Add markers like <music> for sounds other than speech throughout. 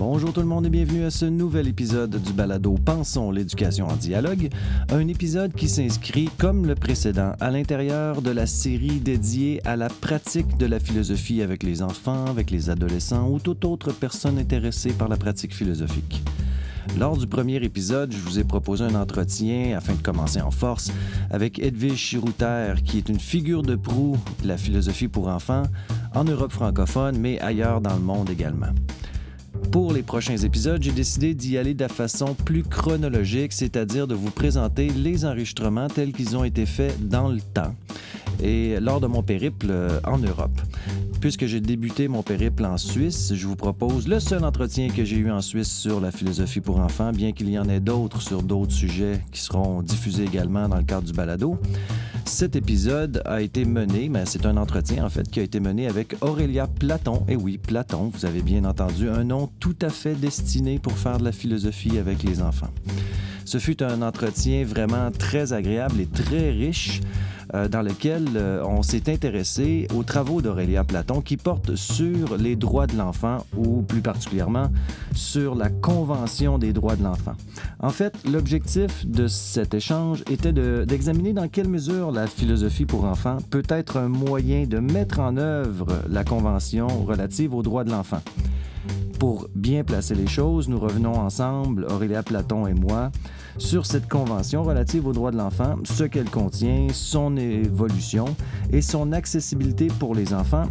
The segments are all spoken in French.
Bonjour tout le monde et bienvenue à ce nouvel épisode du balado Pensons l'éducation en dialogue, un épisode qui s'inscrit comme le précédent à l'intérieur de la série dédiée à la pratique de la philosophie avec les enfants, avec les adolescents ou toute autre personne intéressée par la pratique philosophique. Lors du premier épisode, je vous ai proposé un entretien afin de commencer en force avec Edwige Chirouter, qui est une figure de proue de la philosophie pour enfants en Europe francophone, mais ailleurs dans le monde également. Pour les prochains épisodes, j'ai décidé d'y aller de la façon plus chronologique, c'est-à-dire de vous présenter les enregistrements tels qu'ils ont été faits dans le temps et lors de mon périple euh, en Europe. Puisque j'ai débuté mon périple en Suisse, je vous propose le seul entretien que j'ai eu en Suisse sur la philosophie pour enfants, bien qu'il y en ait d'autres sur d'autres sujets qui seront diffusés également dans le cadre du balado. Cet épisode a été mené, mais c'est un entretien en fait qui a été mené avec Aurélia Platon. Et oui, Platon, vous avez bien entendu, un nom tout à fait destiné pour faire de la philosophie avec les enfants. Ce fut un entretien vraiment très agréable et très riche. Euh, dans lequel euh, on s'est intéressé aux travaux d'Aurélia Platon qui portent sur les droits de l'enfant ou plus particulièrement sur la Convention des droits de l'enfant. En fait, l'objectif de cet échange était d'examiner dans quelle mesure la philosophie pour enfants peut être un moyen de mettre en œuvre la Convention relative aux droits de l'enfant. Pour bien placer les choses, nous revenons ensemble, Aurélia Platon et moi, sur cette convention relative aux droits de l'enfant, ce qu'elle contient, son évolution et son accessibilité pour les enfants,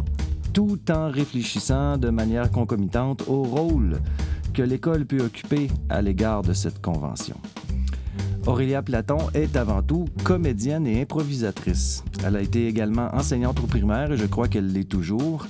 tout en réfléchissant de manière concomitante au rôle que l'école peut occuper à l'égard de cette convention. Aurélia Platon est avant tout comédienne et improvisatrice. Elle a été également enseignante au primaire et je crois qu'elle l'est toujours.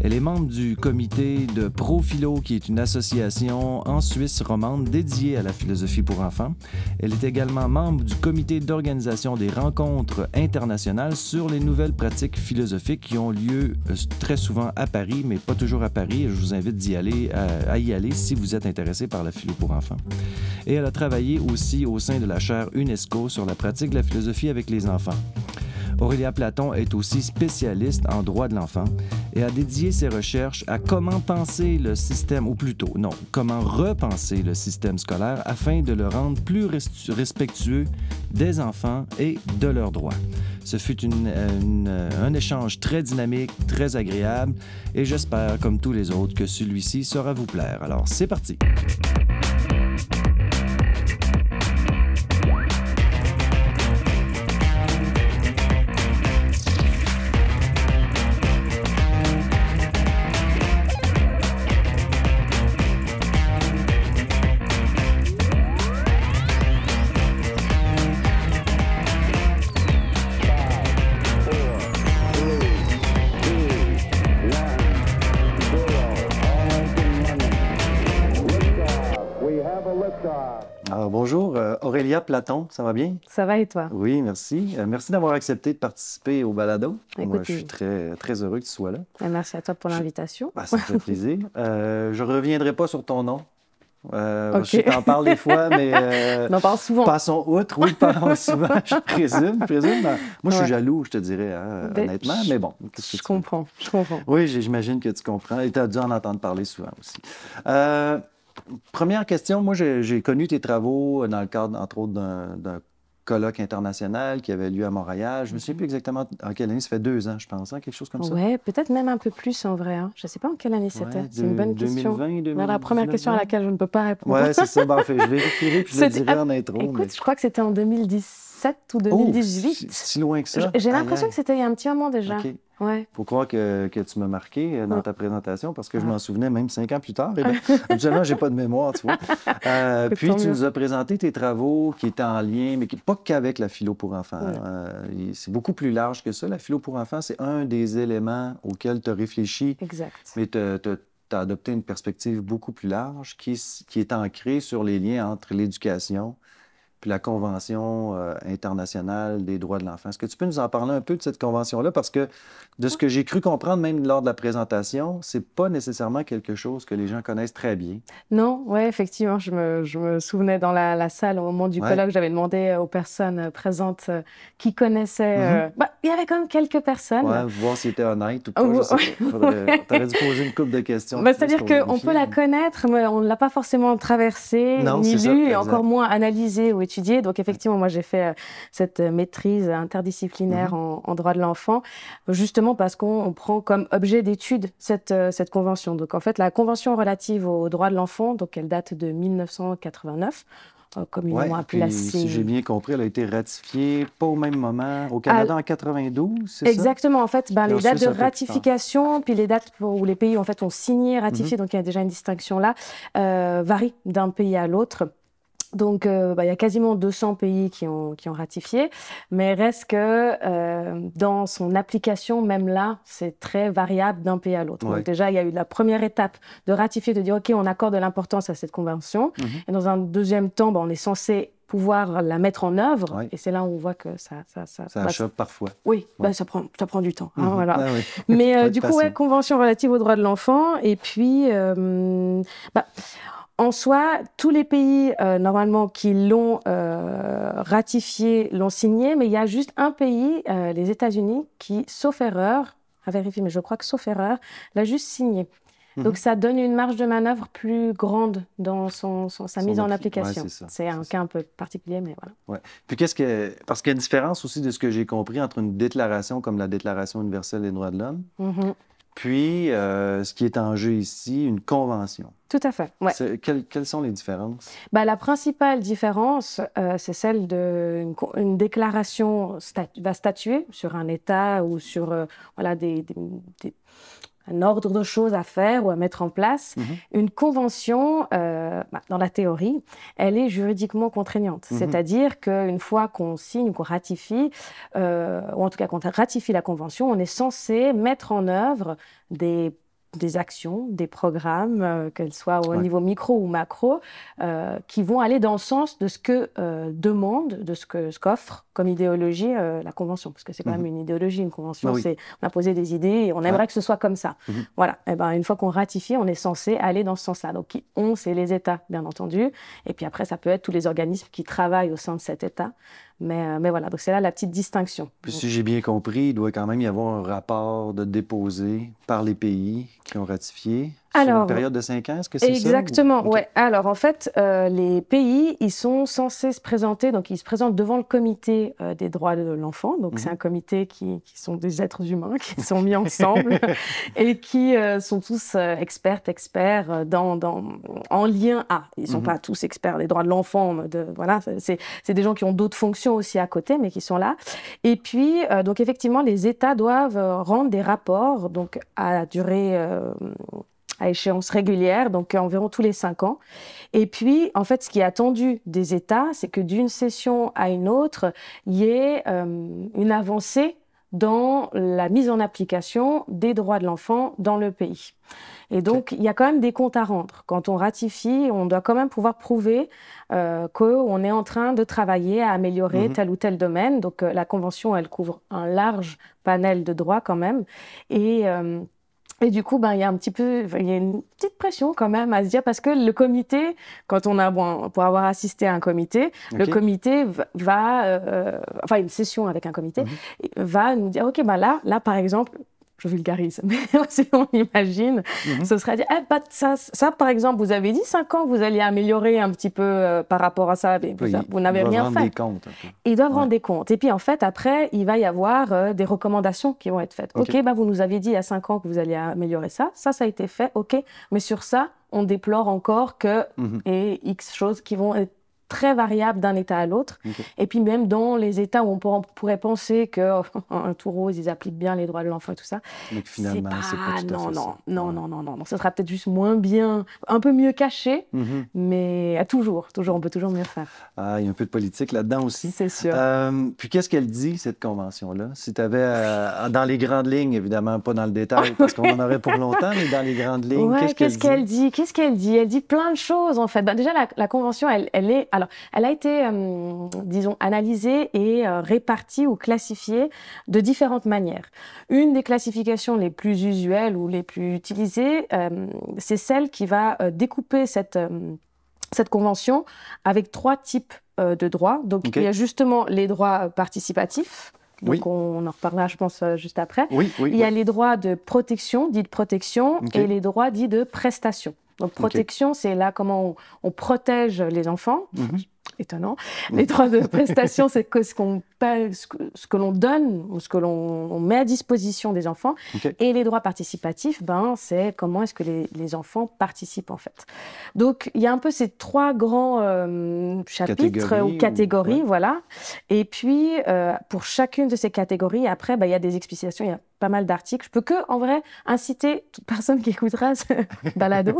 Elle est membre du comité de Profilo, qui est une association en Suisse romande dédiée à la philosophie pour enfants. Elle est également membre du comité d'organisation des rencontres internationales sur les nouvelles pratiques philosophiques qui ont lieu euh, très souvent à Paris, mais pas toujours à Paris. Je vous invite d'y aller, à, y aller si vous êtes intéressé par la philo pour enfants. Et elle a travaillé aussi au sein de la chaire UNESCO sur la pratique de la philosophie avec les enfants. Aurélia Platon est aussi spécialiste en droit de l'enfant et a dédié ses recherches à comment penser le système, ou plutôt, non, comment repenser le système scolaire afin de le rendre plus respectueux des enfants et de leurs droits. Ce fut un échange très dynamique, très agréable, et j'espère, comme tous les autres, que celui-ci sera vous plaire. Alors, c'est parti. Platon, ça va bien? Ça va et toi? Oui, merci. Euh, merci d'avoir accepté de participer au balado. Moi, je suis très, très heureux que tu sois là. Ben, merci à toi pour l'invitation. Ben, ça me fait plaisir. <laughs> Euh, je ne reviendrai pas sur ton nom. Euh, Je t'en parle des fois, <laughs> mais. Euh, On en parle souvent. Passons outre, oui, parlons <laughs> souvent, je présume. présume. Ben, moi, je suis jaloux, je te dirais, hein, ben, honnêtement, mais bon. Je comprends, je comprends. Oui, j'imagine que tu comprends. Et tu as dû en entendre parler souvent aussi. Euh, Première question, moi j'ai connu tes travaux dans le cadre, entre autres, d'un colloque international qui avait lieu à Montréal. Je ne me souviens plus exactement en quelle année, ça fait deux ans, je pense, hein, quelque chose comme ça. Oui, peut-être même un peu plus en vrai. Hein. Je ne sais pas en quelle année c'était. c'est une bonne question. 2020, la première question à laquelle je ne peux pas répondre. Oui, c'est ça. Bon, fait, je <laughs> vérifierai puis je le dirai en intro. Écoute, je crois que c'était en 2017 ou 2018. si, loin que ça. J'ai l'impression que c'était il y a un petit moment déjà. Il faut croire que, que tu m'as marqué euh, dans ta présentation parce que je m'en souvenais même cinq ans plus tard. Et bien, <laughs> habituellement, je n'ai pas de mémoire, tu vois. Euh, puis, tu nous as présenté tes travaux qui étaient en lien, mais qui, pas qu'avec la philo pour enfants. Euh, c'est beaucoup plus large que ça. La philo pour enfants, c'est un des éléments auxquels tu as réfléchi. Exact. Mais tu as, adopté une perspective beaucoup plus large qui, qui est ancrée sur les liens entre l'éducation puis la Convention euh, internationale des droits de l'enfant. Est-ce que tu peux nous en parler un peu de cette convention-là? Parce que de ce que j'ai cru comprendre, même lors de la présentation, c'est pas nécessairement quelque chose que les gens connaissent très bien. Non, oui, effectivement. Je me, je me, souvenais dans la, salle au moment du colloque, j'avais demandé aux personnes présentes euh, qui connaissaient. Mm-hmm. bah, il y avait quand même quelques personnes. Oui, voir si c'était honnête ou pas. Tu <laughs> aurais dû poser une couple de questions. Bah, C'est-à-dire qu'on peut la connaître, mais on ne l'a pas forcément traversée, ni lue, et encore moins analysée ou étudiée donc effectivement, moi j'ai fait euh, cette euh, maîtrise interdisciplinaire mhm. en, droit de l'enfant, justement parce qu'on prend comme objet d'étude cette, euh, cette convention. Donc en fait, la convention relative aux droits de l'enfant, donc elle date de 1989 communément ouais, appelée Si j'ai bien compris, elle a été ratifiée pas au même moment au Canada en 92, c'est ça? Exactement. En fait, ben, les dates de ratification, puis les dates où les pays en fait ont signé, ratifié, mhm. donc il y a déjà une distinction là, varient d'un pays à l'autre. Donc, euh, bah, il y a quasiment 200 pays qui ont, qui ont ratifié, mais reste que euh, dans son application, même là, c'est très variable d'un pays à l'autre. Donc, déjà, il y a eu la première étape de ratifier, de dire, OK, on accorde de l'importance à cette convention. Mhm. Et dans un deuxième temps, bah, on est censé pouvoir la mettre en œuvre. Et c'est là où on voit que ça... Ça, ça, parfois. Oui, bah, ça, prend, ça prend du temps. Hein, mhm. voilà. Ah mais <laughs> euh, du coup, ouais, convention relative aux droits de l'enfant. Et puis... Bah, en soi, tous les pays, euh, normalement, qui l'ont euh, ratifié, l'ont signé, mais il y a juste un pays, euh, les États-Unis, qui, sauf erreur, à vérifier, mais je crois que sauf erreur, l'a juste signé. Mhm. Donc ça donne une marge de manœuvre plus grande dans son, sa mise en application. c'est un cas un peu particulier, mais voilà. Ouais. Puis qu'est-ce que... Parce qu'il y a une différence aussi de ce que j'ai compris entre une déclaration comme la Déclaration universelle des droits de l'homme, mhm. Puis ce qui est en jeu ici, une convention. Tout à fait. Ouais. Quelles, sont les différences? Bah, la principale différence, euh, c'est celle d'une une déclaration va statuer sur un État ou sur euh, voilà, des, un ordre de choses à faire ou à mettre en place. Mhm. Une convention, euh, bah, dans la théorie, elle est juridiquement contraignante. Mhm. C'est-à-dire qu'une fois qu'on signe ou qu'on ratifie, ou en tout cas qu'on ratifie la convention, on est censé mettre en œuvre des des actions, des programmes, euh, qu'elles soient au niveau micro ou macro, euh, qui vont aller dans le sens de ce que euh, demande, de ce que ce qu'offre comme idéologie la convention, parce que c'est quand même mhm. une idéologie, une convention. C'est on a posé des idées et on aimerait que ce soit comme ça. Mhm. Voilà. Et eh ben une fois qu'on ratifie, on est censé aller dans ce sens-là. Donc on, c'est les États, bien entendu, et puis après ça peut être tous les organismes qui travaillent au sein de cet État. Mais, mais, voilà, donc c'est là la petite distinction. Puis si j'ai bien compris, il doit quand même y avoir un rapport de déposé par les pays qui ont ratifié alors, une période de cinq ans, est-ce que c'est ça? Exactement, ouais. Alors, en fait, euh, les pays, ils sont censés se présenter, donc ils se présentent devant le comité euh, des droits de l'enfant. Donc, c'est mhm. un comité qui, qui, sont des êtres humains qui sont mis ensemble <laughs> et qui euh, sont tous experts, experts dans, dans, en lien à. Ils ne sont mhm. pas tous experts des droits de l'enfant. Voilà, c'est des gens qui ont d'autres fonctions aussi à côté, mais qui sont là. Et puis, donc, effectivement, les États doivent rendre des rapports, donc à durée à échéance régulière, donc environ tous les cinq ans. Et puis, en fait, ce qui est attendu des États, c'est que d'une session à une autre, il y ait euh, une avancée dans la mise en application des droits de l'enfant dans le pays. Et donc, il y a quand même des comptes à rendre. Quand on ratifie, on doit quand même pouvoir prouver euh, qu'on est en train de travailler à améliorer mhm. tel ou tel domaine. Donc, euh, la Convention, elle couvre un large panel de droits quand même. Et euh, et du coup, ben, il y a un petit peu, il y a une petite pression quand même à se dire parce que le comité, quand on a, bon, pour avoir assisté à un comité, le comité va, euh, enfin une session avec un comité, mhm. va nous dire, ok, ben là, là par exemple, je vulgarise, <laughs> mais <laughs> si on imagine, mhm. ce serait dire, eh, bah, ça, ça, par exemple, vous avez dit 5 ans vous alliez améliorer un petit peu euh, par rapport à ça, mais vous, n'avez rien fait. Des comptes, Ils doivent rendre des comptes. Et puis, en fait, après, il va y avoir euh, des recommandations qui vont être faites. OK, bah, vous nous aviez dit il y a 5 ans que vous alliez améliorer ça. Ça, ça a été fait. OK, mais sur ça, on déplore encore que mhm. et X choses qui vont être très variable d'un État à l'autre. Et puis même dans les États où on pourrait penser que <laughs> un tout rose, ils appliquent bien les droits de l'enfant et tout ça. Mais finalement, c'est pas, tout non, à fait non, non, non, non, non, non, Ce sera peut-être juste moins bien, un peu mieux caché, mhm. mais à toujours, toujours, on peut toujours mieux faire. Ah, il y a un peu de politique là-dedans aussi. C'est sûr. Euh, puis qu'est-ce qu'elle dit, cette convention-là? Si tu avais, euh, dans les grandes lignes, évidemment, pas dans le détail, <laughs> parce qu'on en aurait pour longtemps, mais dans les grandes lignes, qu'est-ce qu'elle dit? Qu'est-ce qu'elle dit? Elle dit plein de choses, en fait. Ben, déjà, la, la convention, elle, elle est... Alors, Alors, elle a été, disons, analysée et répartie ou classifiée de différentes manières. Une des classifications les plus usuelles ou les plus utilisées, c'est celle qui va découper cette cette convention avec trois types euh, de droits. Donc, il y a justement les droits participatifs. Donc, on en reparlera, je pense, euh, juste après. il y a les droits de protection, dits de protection, et les droits dits de prestation. Donc, protection, c'est là comment on, protège les enfants. Mhm. Étonnant. Les droits de prestation, c'est que ce qu'on ce que, l'on donne ou ce que l'on met à disposition des enfants. Et les droits participatifs, ben, c'est comment est-ce que les, enfants participent en fait. Donc il y a un peu ces trois grands euh, chapitres ou catégories, voilà. Et puis euh, pour chacune de ces catégories, après, ben, il y a des explications, il y a pas mal d'articles. Je peux que, en vrai, inciter toute personne qui écoutera ce <laughs> balado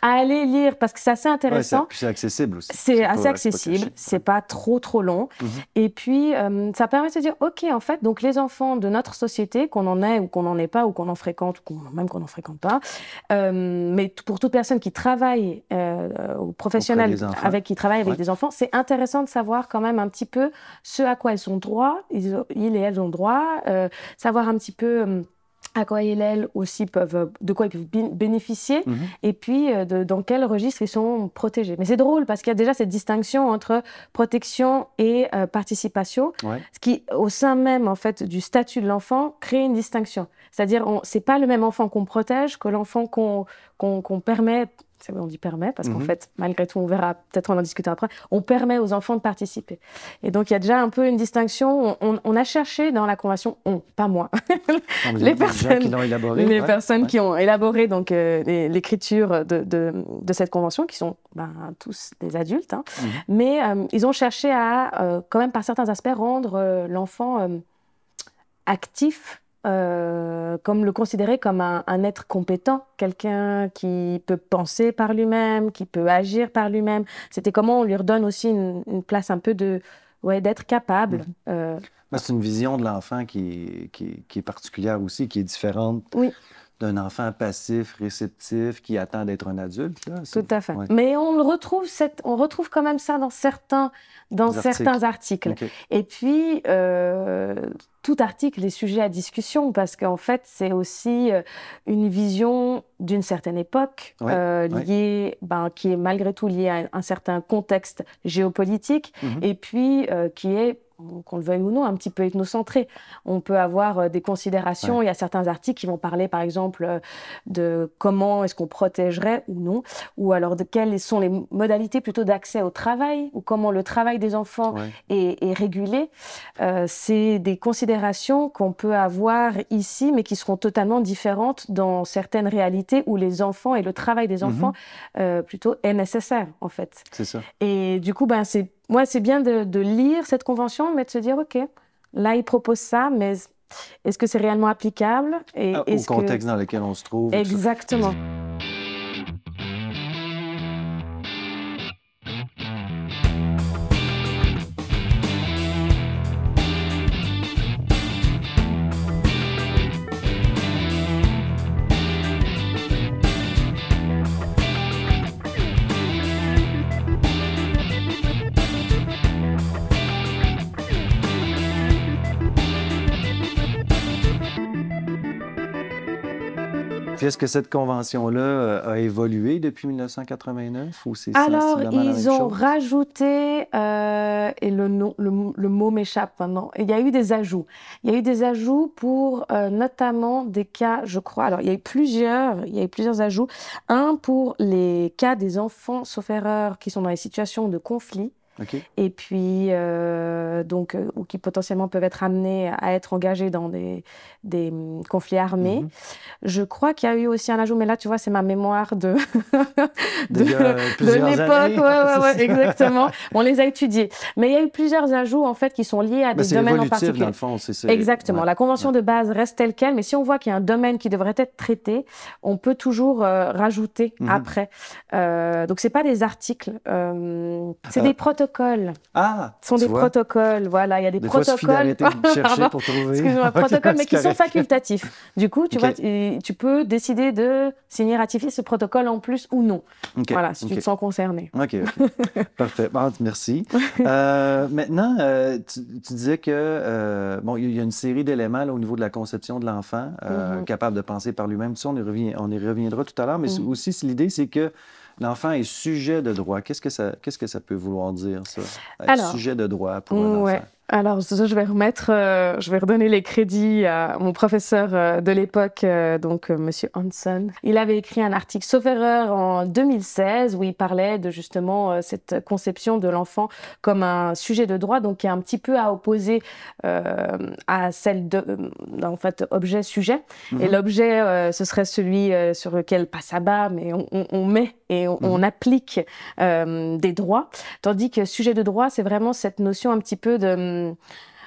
à aller lire parce que c'est assez intéressant. c'est accessible aussi. C'est assez accessible, c'est pas trop trop long. Mhm. Et puis euh, ça permet de se dire, OK, en fait, donc les enfants de notre société, qu'on en ait ou qu'on n'en ait pas, ou qu'on en fréquente, ou même qu'on n'en fréquente pas, euh, mais pour toute personne qui travaille, euh, ou professionnelle avec, qui travaille avec des enfants, c'est intéressant de savoir quand même un petit peu ce à quoi ils ont droit, ils, ils et elles ont droit, savoir un petit peu à quoi aussi peuvent, de quoi ils peuvent bénéficier, mhm. et puis euh, de, dans quel registre ils sont protégés. Mais c'est drôle parce qu'il y a déjà cette distinction entre protection et euh, participation, ce qui, au sein même en fait du statut de l'enfant, crée une distinction. C'est-à-dire, c'est pas le même enfant qu'on protège que l'enfant qu'on qu'on permet on dit permet, parce qu'en mhm. fait, malgré tout, on verra, peut-être on en discutera après, on permet aux enfants de participer. Et donc, il y a déjà un peu une distinction. On, a cherché dans la convention, on, pas moi, <laughs> les personnes, qui, élaboré, les personnes qui ont élaboré donc euh, l'écriture de, de, cette convention, qui sont ben, tous des adultes, hein. mhm. mais euh, ils ont cherché à, euh, quand même, par certains aspects, rendre l'enfant actif euh, comme le considérer comme un, être compétent, quelqu'un qui peut penser par lui-même, qui peut agir par lui-même. C'était comment on lui redonne aussi une, place un peu de, ouais, d'être capable. Mhm. Euh, c'est une vision de l'enfant qui, qui, qui, est particulière aussi, qui est différente. Oui d'un enfant passif, réceptif, qui attend d'être un adulte. Là. Tout à fait. Mais on retrouve, cette, on retrouve quand même ça dans certains, dans certains articles. Et puis, euh, tout article est sujet à discussion parce qu'en fait, c'est aussi euh, une vision d'une certaine époque euh, liée, ben, qui est malgré tout liée à un certain contexte géopolitique mhm. et puis qui est qu'on le veuille ou non, un petit peu ethnocentré. On peut avoir euh, des considérations. Il y a certains articles qui vont parler, par exemple, euh, de comment est-ce qu'on protégerait ou non, ou alors de quelles sont les modalités plutôt d'accès au travail, ou comment le travail des enfants est, régulé. Euh, c'est des considérations qu'on peut avoir ici, mais qui seront totalement différentes dans certaines réalités où les enfants et le travail des mhm. enfants plutôt est nécessaire, en fait. C'est ça. Et du coup, ben, c'est moi, c'est bien de, lire cette convention, mais de se dire, OK, là, il propose ça, mais est-ce que c'est réellement applicable et ah, Au contexte dans lequel on se trouve. Exactement. Est-ce que cette convention-là euh, a évolué depuis 1989 ou c'est Alors, ils ont rajouté, euh, et le, le, mot m'échappe maintenant, il y a eu des ajouts. Il y a eu des ajouts pour euh, notamment des cas, je crois, alors il y a eu plusieurs, il y a eu plusieurs ajouts. Un pour les cas des enfants, sauf erreur, qui sont dans les situations de conflit. Et puis, euh, donc, euh, ou qui potentiellement peuvent être amenés à être engagés dans des, des hum, conflits armés. Mhm. Je crois qu'il y a eu aussi un ajout, mais là, tu vois, c'est ma mémoire de, <laughs> de, de l'époque. Ouais, ouais, <laughs> exactement. On les a étudiés. Mais il y a eu plusieurs ajouts, en fait, qui sont liés à bah, des domaines en particulier. Dans le fond, Exactement. La convention de base reste telle quelle, mais si on voit qu'il y a un domaine qui devrait être traité, on peut toujours euh, rajouter mhm. après. Euh, donc, c'est pas des articles, c'est des protocoles protocoles. Ah, Ce sont des vois? protocoles, voilà, il y a des, protocoles. d'arrêter de chercher Pardon. pour trouver. Excuse-moi, Ok, <laughs> protocoles, mais qui sont facultatifs. Du coup, tu vois, tu, tu peux décider de signer, ratifier ce protocole en plus ou non. Voilà, si tu te sens concerné. OK. <laughs> Parfait. Bon, merci. <laughs> Euh, maintenant, euh, tu, tu disais que euh, bon, il y a une série d'éléments au niveau de la conception de l'enfant, Mhm. capable de penser par lui-même. Ça, on y, revient, on y reviendra tout à l'heure. Mais Mhm. aussi, l'idée, c'est que l'enfant est sujet de droit. Qu'est-ce que ça, qu'est-ce que ça peut vouloir dire, ça? Être Alors, sujet de droit pour un Ouais. enfant. Alors, ça, je vais remettre, euh, je vais redonner les crédits à mon professeur euh, de l'époque, euh, donc Monsieur Hanson. Il avait écrit un article, sauf erreur, en 2016, où il parlait de justement cette conception de l'enfant comme un sujet de droit, donc qui est un petit peu à opposer à celle de, en fait, objet-sujet. Et Mhm. l'objet, euh, ce serait celui sur lequel passe à bas, mais on, on- on met et on, on applique des droits. Tandis que sujet de droit, c'est vraiment cette notion un petit peu de... hum,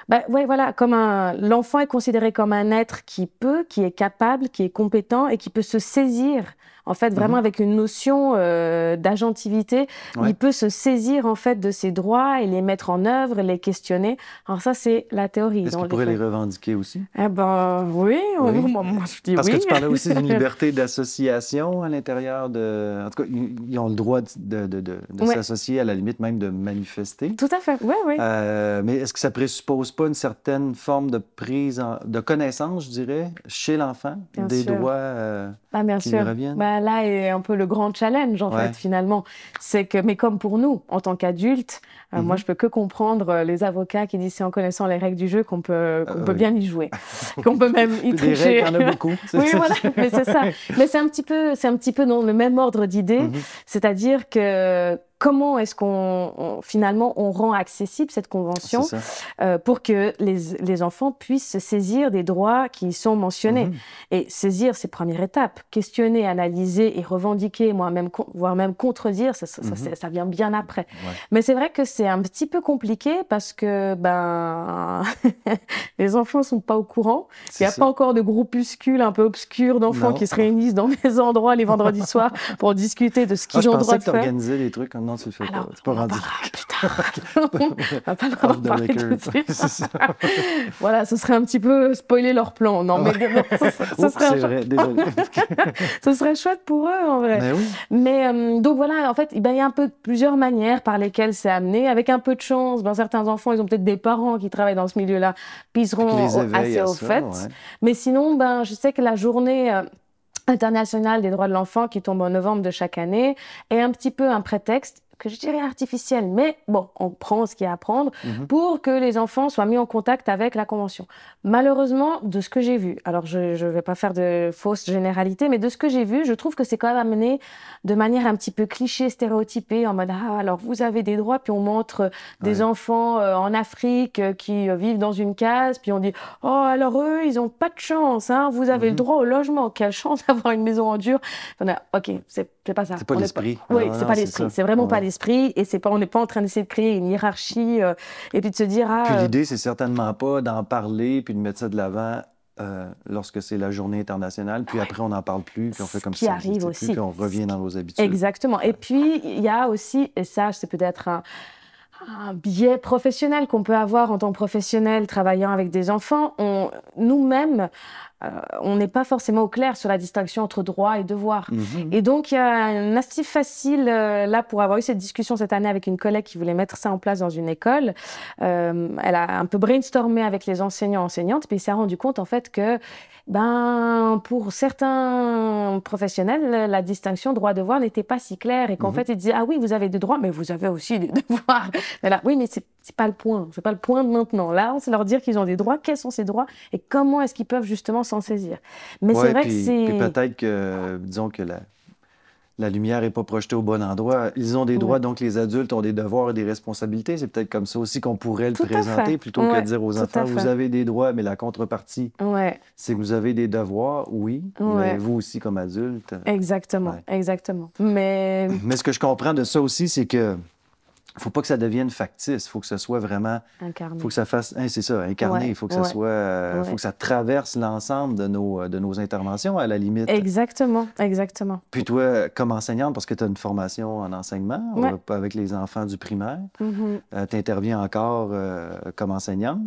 Bah, ouais, voilà, comme un l'enfant est considéré comme un être qui peut, qui est capable, qui est compétent et qui peut se saisir. En fait, vraiment Mhm. avec une notion euh, d'agentivité, Ouais. il peut se saisir en fait de ses droits et les mettre en œuvre, les questionner. Alors ça, c'est la théorie. Est-ce qu'il pourrait les revendiquer aussi? Eh ben oui, Oui. moi, moi, je dis Parce oui. que tu parlais aussi d'une <laughs> liberté d'association à l'intérieur de... En tout cas, ils ont le droit de, de, de- de Ouais. s'associer, à la limite même de manifester. Tout à fait, oui, oui. Euh, mais est-ce que ça présuppose pas une certaine forme de prise, en- de connaissance, je dirais, chez l'enfant, des sûr. droits euh, Ah, bien sûr. Bah, là est un peu le grand challenge, en Ouais. fait, finalement. C'est que, mais comme pour nous, en tant qu'adultes, euh, moi, Mhm. je peux que comprendre euh, les avocats qui disent c'est en connaissant les règles du jeu qu'on peut, qu'on Euh, peut oui. bien y jouer, <laughs> qu'on peut même y <laughs> tricher. règles, il y en a beaucoup. <laughs> Oui, voilà, mais c'est ça. Mais c'est un petit peu, c'est un petit peu dans le même ordre d'idées, Mhm. c'est-à-dire que comment est-ce qu'on on- finalement on rend accessible cette convention euh, pour que les, les enfants puissent se saisir des droits qui y sont mentionnés. Mhm. Et saisir, c'est première étape. Questionner, analyser et revendiquer, moi même, voire même contredire, ça, ça, ça, Mhm. ça vient bien après. Ouais. Mais c'est vrai que c'est un petit peu compliqué parce que ben <laughs> les enfants sont pas au courant. Il n'y a pas encore de groupuscules un peu obscurs d'enfants qui se réunissent dans <laughs> des endroits les vendredis soirs pour discuter de ce qu'ils ont droit de faire. trucs. Non, fais Alors, pas. C'est pas rendu. <laughs> <laughs> on va pas leur parler tout de suite. <laughs> C'est ça. Voilà, ce serait un petit peu spoiler leur plan. Non, mais ce, serait un c'est cho- vrai, désolé. ce serait chouette pour eux, en vrai. Mais oui. Mais euh, donc voilà, en fait, ben, il y a un peu plusieurs manières par lesquelles c'est amené. Avec un peu de chance, ben, certains enfants, ils ont peut-être des parents qui travaillent dans ce milieu-là, puis ils seront assez au fait. ouais. Mais sinon, ben, je sais que la journée euh, internationale des droits de l'enfant qui tombe en novembre de chaque année est un petit peu un prétexte que je dirais artificiel, mais bon, on prend ce qu'il y a à prendre Mhm. pour que les enfants soient mis en contact avec la Convention. Malheureusement, de ce que j'ai vu, alors je ne vais pas faire de fausses généralités, mais de ce que j'ai vu, je trouve que c'est quand même amené de manière un petit peu cliché, stéréotypée, en mode Ah, alors vous avez des droits, puis on montre des Ouais. enfants euh, en Afrique euh, qui euh, vivent dans une case, puis on dit Oh, alors eux, ils n'ont pas de chance, hein, vous avez Mhm. le droit au logement, quelle chance <laughs> d'avoir une maison en dur. On a, ok, c'est c'est pas ça. C'est pas l'esprit. oui, c'est pas l'esprit. C'est vraiment pas l'esprit. Et c'est pas, on n'est pas en train d'essayer de créer une hiérarchie euh, et puis de se dire ah. Puis euh, l'idée, c'est certainement pas d'en parler puis de mettre ça de l'avant euh, lorsque c'est la journée internationale. Puis après, on n'en parle plus, puis on fait comme qui si ça arrive aussi. plus, puis on revient dans nos habitudes. Exactement. Et puis il y a aussi, et ça c'est peut-être un, un biais professionnel qu'on peut avoir en tant que professionnel travaillant avec des enfants. On, nous-mêmes, on n'est pas forcément au clair sur la distinction entre droit et devoir. Mhm. Et donc, il y a un astuce facile euh, là pour avoir eu cette discussion cette année avec une collègue qui voulait mettre ça en place dans une école. Euh, elle a un peu brainstormé avec les enseignants enseignantes, puis elle s'est rendu compte en fait que ben pour certains professionnels, la- distinction droit-devoir n'était pas si claire et qu'en Mhm. fait ils disaient ah oui vous avez des droits mais vous avez aussi des <laughs> devoirs. Mais là oui mais c'est c'est pas le point, c'est pas le point de maintenant. Là c'est leur dire qu'ils ont des droits, quels sont ces droits et comment est-ce qu'ils peuvent justement s'en saisir. Mais Ouais, c'est vrai puis, que c'est puis peut-être que, disons que la, la lumière n'est pas projetée au bon endroit. Ils ont des droits, donc les adultes ont des devoirs et des responsabilités. C'est peut-être comme ça aussi qu'on pourrait le Tout présenter, plutôt que Ouais, de dire aux enfants, vous avez des droits, mais la contrepartie, ouais. c'est que vous avez des devoirs, oui, Ouais. mais vous aussi comme adulte. Exactement, Ouais. exactement. Mais Mais ce que je comprends de ça aussi, c'est que faut pas que ça devienne factice. Il faut que ça soit vraiment. Incarné. faut que ça fasse. Hein, c'est ça, incarné. Il faut que ça soit. euh, faut que ça traverse l'ensemble de nos, de nos interventions, à la limite. Exactement, exactement. Puis toi, comme enseignante, parce que tu as une formation en enseignement euh, avec les enfants du primaire, Mhm. tu interviens encore euh, comme enseignante.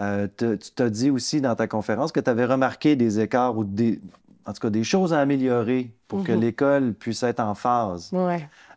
Euh, tu t'as dit aussi dans ta conférence que tu avais remarqué des écarts ou des, en tout cas des choses à améliorer pour que Mhm. l'école puisse être en phase.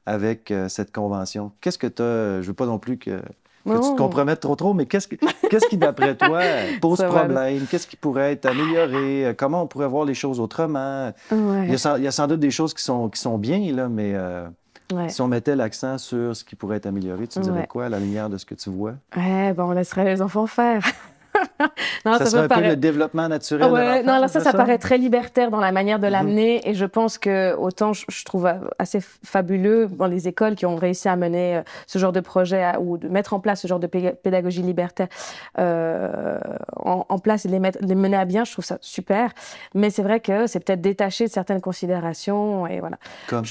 Avec euh, cette convention. Qu'est-ce que tu as, je veux pas non plus que, que tu te compromettes trop trop, mais qu'est-ce, que- qu'est-ce qui, d'après <laughs> toi, pose Ça problème? Qu'est-ce qui pourrait être amélioré? Euh, Comment on pourrait voir les choses autrement? Ouais. Il y a sans, il y a sans doute des choses qui sont, qui sont bien, là, mais euh, Ouais. si on mettait l'accent sur ce qui pourrait être amélioré, tu dirais Ouais. quoi à la lumière de ce que tu vois? Ouais, ben on laisserait les enfants faire. <laughs> <laughs> non, ça ça, serait un peu le développement naturel de Ouais, l'enfant, non, alors c'est ça, ça? paraît très libertaire dans la manière de Mhm. l'amener. Et je pense que autant je, je trouve assez fabuleux dans les écoles qui ont réussi à mener euh, ce genre de projet à- ou de mettre en place ce genre de pé- pédagogie libertaire euh, en, en place et de les, mettre, de les mener à bien. Je trouve ça super. Mais c'est vrai que c'est peut-être détaché de certaines considérations. Et voilà. Comme...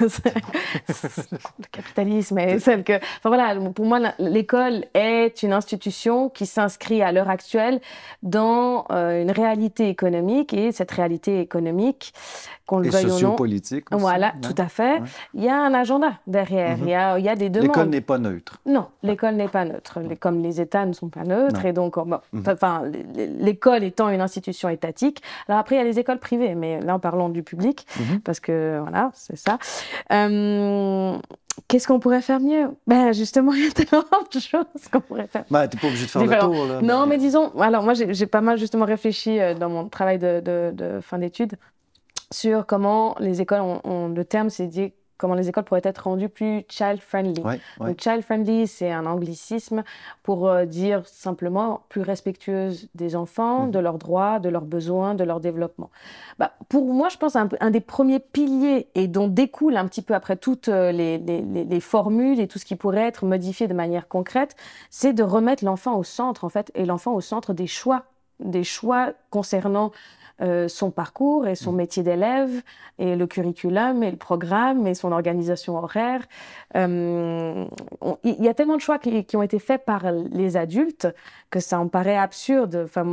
le capitalisme est celle que. Enfin voilà, pour moi, l'école est une institution qui s'inscrit à l'heure actuelle dans euh, une réalité économique et cette réalité économique, qu'on le veuille ou non. sociopolitique aussi. Voilà, tout à fait. Ouais. Il y a un agenda derrière, Mhm. il, y a, il y a des L'école demandes. n'est pas neutre. Non, l'école n'est pas neutre, Les- comme les États ne sont pas neutres, Non. et donc, bon, Mhm. enfin, l'école étant une institution étatique. Alors après, il y a les écoles privées, mais là, en parlant du public, Mhm. parce que voilà, c'est ça. Euh, Qu'est-ce qu'on pourrait faire mieux? Ben justement, <laughs> il y a tellement de choses qu'on pourrait faire. Ben, t'es pas obligé de faire le tour, là. Non, mais disons, alors moi j'ai j'ai pas mal justement réfléchi euh, dans mon travail de, de- de fin d'études sur comment les écoles, ont, ont- le terme c'est dit comment les écoles pourraient être rendues plus child-friendly. Ouais, ouais. Donc child-friendly, c'est un anglicisme pour euh, dire simplement plus respectueuse des enfants, Mhm. de leurs droits, de leurs besoins, de leur développement. Bah, pour moi, je pense un, un des premiers piliers et dont découle un petit peu après toutes euh, les, les- les- les formules et tout ce qui pourrait être modifié de manière concrète, c'est de remettre l'enfant au centre en fait et l'enfant au centre des choix, des choix concernant euh, son parcours et son Mhm. métier d'élève et le curriculum et le programme et son organisation horaire. Euh, Il y a tellement de choix qui, qui ont été faits par les adultes que ça en paraît absurde. Enfin,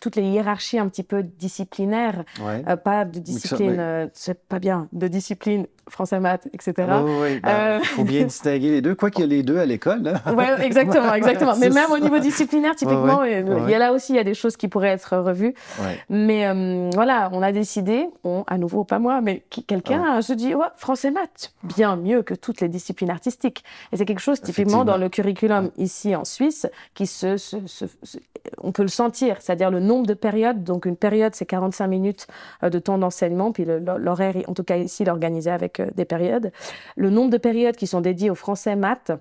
toutes les hiérarchies un petit peu disciplinaires, Ouais. euh, pas de discipline, mais- c'est pas bien, de discipline français maths, etc. Oui, oui. Ben, Euh, faut bien <laughs> distinguer les deux. Quoi qu'il y ait les deux à l'école. hein. Ouais, exactement, <laughs> exactement. Mais même ça. au niveau disciplinaire, typiquement, il ouais. y a là aussi il y a des choses qui pourraient être revues. Mais euh, voilà, on a décidé, on, à nouveau pas moi, mais quelqu'un se dit ouais, français maths, bien mieux que toutes les disciplines artistiques. Et c'est quelque chose typiquement dans le curriculum ici en Suisse qui se, se- se- se- on peut le sentir, c'est-à-dire le nombre de périodes. Donc une période c'est 45 minutes euh, de temps d'enseignement, puis l'horaire, en tout cas ici, organisé avec euh, des périodes. Le nombre de périodes qui sont dédiées au français maths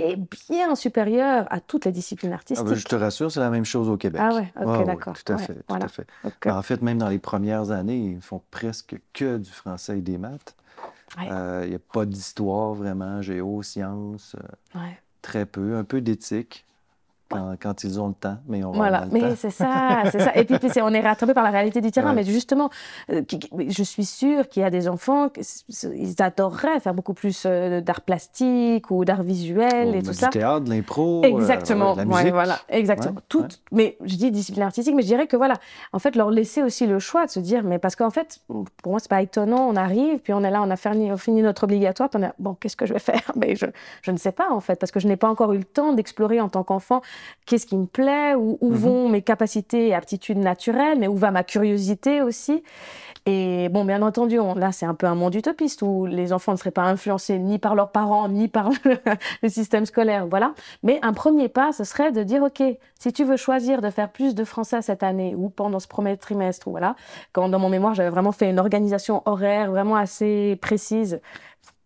est bien supérieur à toutes les disciplines Ah, artistiques. ben, je te rassure, c'est la même chose au Québec. Ah ouais, ok, Ouais, ouais, d'accord. Tout à Ouais, fait. tout voilà. à fait. Ben, en fait, même dans les premières années, ils font presque que du français et des maths. Ouais. Euh, Il n'y a pas d'histoire vraiment, géo, sciences, euh, ouais. très peu, un peu d'éthique quand, quand ils ont le temps, mais on Voilà, mais c'est ça, c'est ça. Et puis, on est rattrapé par la réalité du terrain. Ouais. Mais justement, euh, je suis sûre qu'il y a des enfants, ils adoreraient faire beaucoup plus euh, d'art plastique ou d'art visuel et tout du ça. théâtre, de l'impro, euh, Exactement, de la ouais, musique. voilà, exactement. Ouais, Tout, mais je dis discipline artistique, mais je dirais que voilà, en fait, leur laisser aussi le choix de se dire, mais parce qu'en fait, pour moi, c'est pas étonnant, on arrive, puis on est là, on a fini, on notre obligatoire, puis on est, bon, qu'est-ce que je vais faire? <laughs> Mais je, je ne sais pas, en fait, parce que je n'ai pas encore eu le temps d'explorer en tant qu'enfant qu'est-ce qui me plaît, où, où Mhm. vont mes capacités et aptitudes naturelles, mais où va ma curiosité aussi. Et bon, bien entendu, on- là, c'est un peu un monde utopiste où les enfants ne seraient pas influencés ni par leurs parents, ni par <laughs> le, le système scolaire, voilà. Mais un premier pas, ce serait de dire, OK, si tu veux choisir de faire plus de français cette année ou pendant ce premier trimestre, ou voilà, quand dans mon mémoire, j'avais vraiment fait une organisation horaire vraiment assez précise.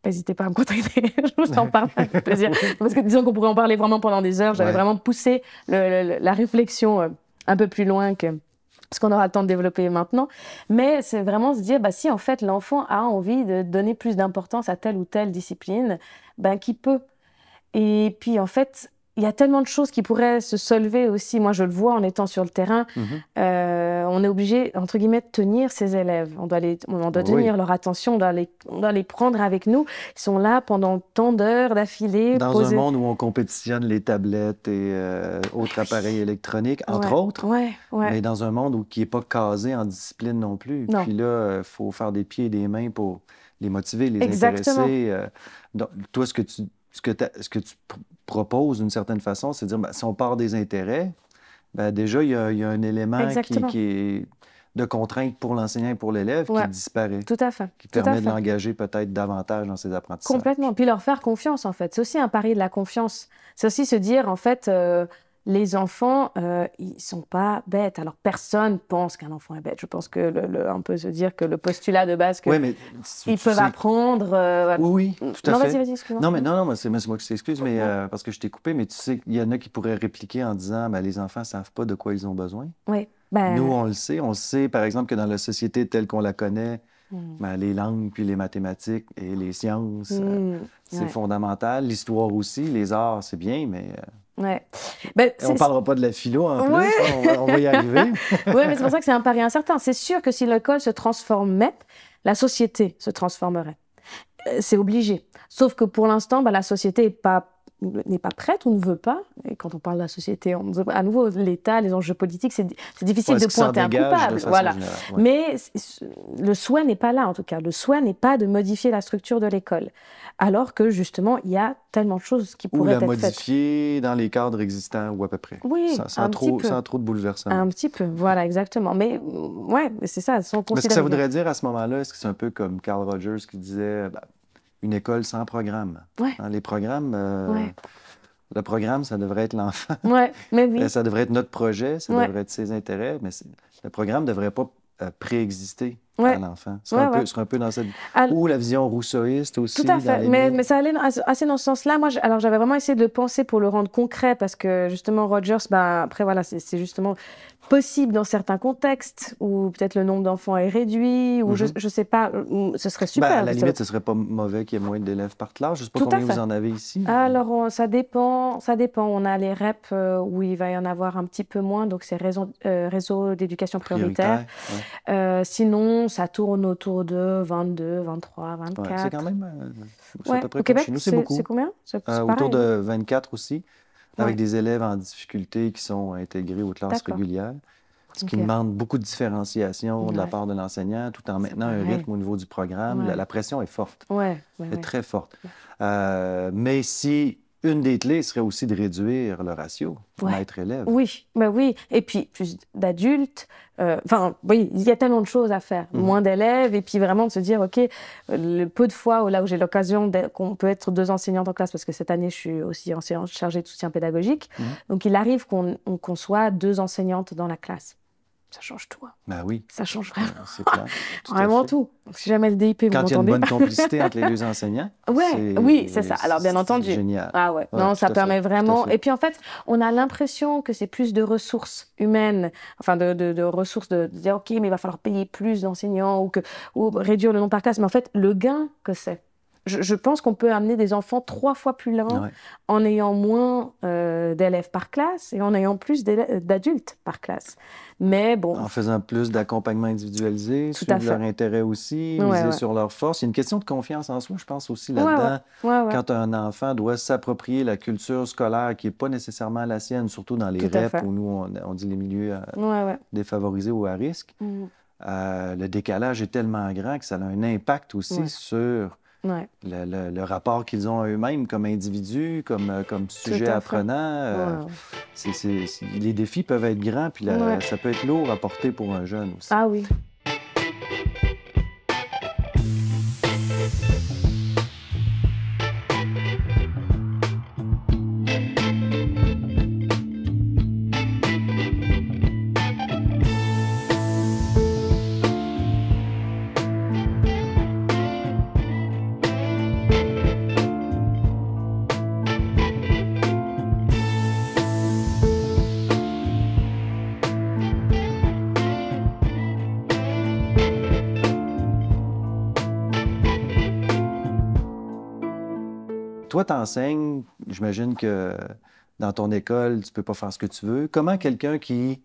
N'hésitez pas à me contacter, <laughs> je vous en parle avec plaisir. <laughs> Parce que disons qu'on pourrait en parler vraiment pendant des heures. J'avais Ouais. vraiment poussé le- le- la réflexion euh, un peu plus loin que ce qu'on aura le temps de développer maintenant. Mais c'est vraiment se dire, bah, si en fait l'enfant a envie de donner plus d'importance à telle ou telle discipline, ben, qui peut. Et puis en fait, il y a tellement de choses qui pourraient se solver aussi. Moi, je le vois en étant sur le terrain. Mhm. Euh, on est obligé, entre guillemets, de tenir ces élèves. On doit, les, on doit tenir leur attention, on doit, les, on doit les prendre avec nous. Ils sont là pendant tant d'heures d'affilée. Dans un monde où on compétitionne les tablettes et euh, autres appareils électroniques, entre autres. Ouais, ouais. Mais dans un monde où, qui n'est pas casé en discipline non plus. Non. Puis là, il faut faire des pieds et des mains pour les motiver, les Exactement. intéresser. euh, donc, toi, ce que tu, ce que t'as- ce que tu pr- proposes d'une certaine façon, c'est de dire, ben, si on part des intérêts, ben, déjà, il y a, il y a un élément qui, est de contrainte pour l'enseignant et pour l'élève Ouais. qui disparaît, Tout à fait. qui tout permet de l'engager peut-être davantage dans ses apprentissages. Complètement. Puis leur faire confiance, en fait. C'est aussi un pari de la confiance. C'est aussi se dire, en fait, euh, les enfants, euh, ils sont pas bêtes. Alors, personne pense qu'un enfant est bête. Je pense que, le, le- on peut se dire que le postulat de base, que Oui, mais ils peuvent apprendre. euh, Oui, oui, tout à non, fait. vas-y, vas-y. Non, mais non, non, c'est moi qui t'excuse, mais Ouais. euh, parce que je t'ai coupé, mais tu sais qu'il y en a qui pourraient répliquer en disant ben, les enfants ne savent pas de quoi ils ont besoin. Oui. Ben, Nous, on le sait. On sait, par exemple, que dans la société telle qu'on la connaît, hmm. ben, les langues, puis les mathématiques et les sciences, euh, Hmm. c'est Ouais. fondamental. L'histoire aussi, les arts, c'est bien, mais euh, Ouais. Ben, on ne parlera pas de la philo Ouais. plus. On, va- on va y arriver. <laughs> Oui, mais c'est pour ça que c'est un pari incertain. C'est sûr que si l'école se transformait, la société se transformerait. Euh, C'est obligé. Sauf que pour l'instant, bah, la société n'est pas, n'est pas prête ou ne veut pas. Et quand on parle de la société, on, à nouveau, l'État, les enjeux politiques, c'est difficile Ouais, de pointer un coupable. Voilà. générale, ouais. Mais le souhait n'est pas là, en tout cas. Le souhait n'est pas de modifier la structure de l'école. Alors que, justement, il y a tellement de choses qui Ou pourraient la être faites. modifier dans les cadres existants ou à peu près. Oui, sans, sans un trop, petit peu. sans trop de bouleversements. Un petit peu, voilà, exactement. Mais, ouais, c'est ça, sans Mais ce que ça voudrait dire à ce moment-là, est-ce que c'est un peu comme Carl Rogers qui disait ben, une école sans programme? Ouais. Hein, les programmes, euh, Ouais. le programme, ça devrait être l'enfant. <laughs> Ouais, mais oui. Euh, Ça devrait être notre projet, ça devrait être ses intérêts, mais le programme ne devrait pas euh, préexister Ouais. à l'enfant. Ce serait, Ouais, un peu, ouais. ce serait un peu dans cette... Al- Ou la vision rousseauiste aussi. Tout à dans fait. les Mais, mais ça allait assez- dans ce sens-là. Moi, alors j'avais vraiment essayé de penser pour le rendre concret parce que justement, Rogers, bah, après, voilà, c'est c'est justement possible dans certains contextes où peut-être le nombre d'enfants est réduit ou je, Mhm. je sais pas, ce serait super. Ben, à la limite, ce serait pas mauvais qu'il y ait moins d'élèves par classe. Je ne sais pas Tout à combien vous en avez ici. Alors, on- ça dépend, ça dépend. On a les REP euh, où il va y en avoir un petit peu moins, donc c'est réseau, euh, réseau d'éducation prioritaire. ouais. Euh, sinon, ça tourne autour de 22, 23, Ouais, 24. c'est quand même... euh, c'est Ouais. à peu près Au Québec, chez nous, c'est beaucoup. c'est combien? Euh, autour de 24 aussi, avec Ouais. des élèves en difficulté qui sont intégrés aux classes régulières, ce qui demande beaucoup de différenciation de la Ouais. part de l'enseignant, tout en maintenant un rythme au niveau du programme. Ouais. La, la pression est forte, Ouais, ouais, ouais. est très forte. Euh, mais si une des clés serait aussi de réduire le ratio Ouais. maître-élève. Oui, bah oui. Et puis, plus d'adultes. euh, Enfin, oui, il y a tellement de choses à faire. Mhm. Moins d'élèves. Et puis, vraiment de se dire, OK, euh, le peu de fois où là où j'ai l'occasion qu'on peut être deux enseignantes en classe, parce que cette année, je suis aussi enseignante chargée de soutien pédagogique. Mhm. Donc, il arrive qu'on on- qu'on soit deux enseignantes dans la classe. Ça change tout. hein. Ben oui, Ça change vraiment, clair. <laughs> tout vraiment tout. Donc, si jamais le DIP, vous Quand il y a une bonne complicité entre les <laughs> deux enseignants, Ouais, oui, c'est ça. Alors, bien entendu. génial. Ah ouais, Ouais, non, ça fait, permet vraiment. Et puis en fait, on a l'impression que c'est plus de ressources humaines, enfin de, de- de ressources de, de dire ok, mais il va falloir payer plus d'enseignants ou que ou réduire le nombre par classe. Mais en fait, le gain que c'est. Je, je pense qu'on peut amener des enfants trois fois plus loin Ouais. en ayant moins euh, d'élèves par classe et en ayant plus d'élè- d'adultes par classe. Mais bon, En faisant plus d'accompagnement individualisé, Tout suivre leur intérêt aussi, Ouais, miser ouais. sur leurs forces. Il y a une question de confiance en soi, je pense aussi là-dedans. Quand un enfant doit s'approprier la culture scolaire qui n'est pas nécessairement la sienne, surtout dans les REP où nous, on, on dit les milieux euh, défavorisés ou à risque, Mm. euh, le décalage est tellement grand que ça a un impact aussi sur Ouais. le, le- le rapport qu'ils ont à eux-mêmes comme individus, comme, euh, comme sujet apprenant. euh, les défis peuvent être grands, puis la- Ouais. ça peut être lourd à porter pour un jeune aussi. Ah oui. Toi, t'enseignes, j'imagine que dans ton école, tu peux pas faire ce que tu veux. Comment quelqu'un qui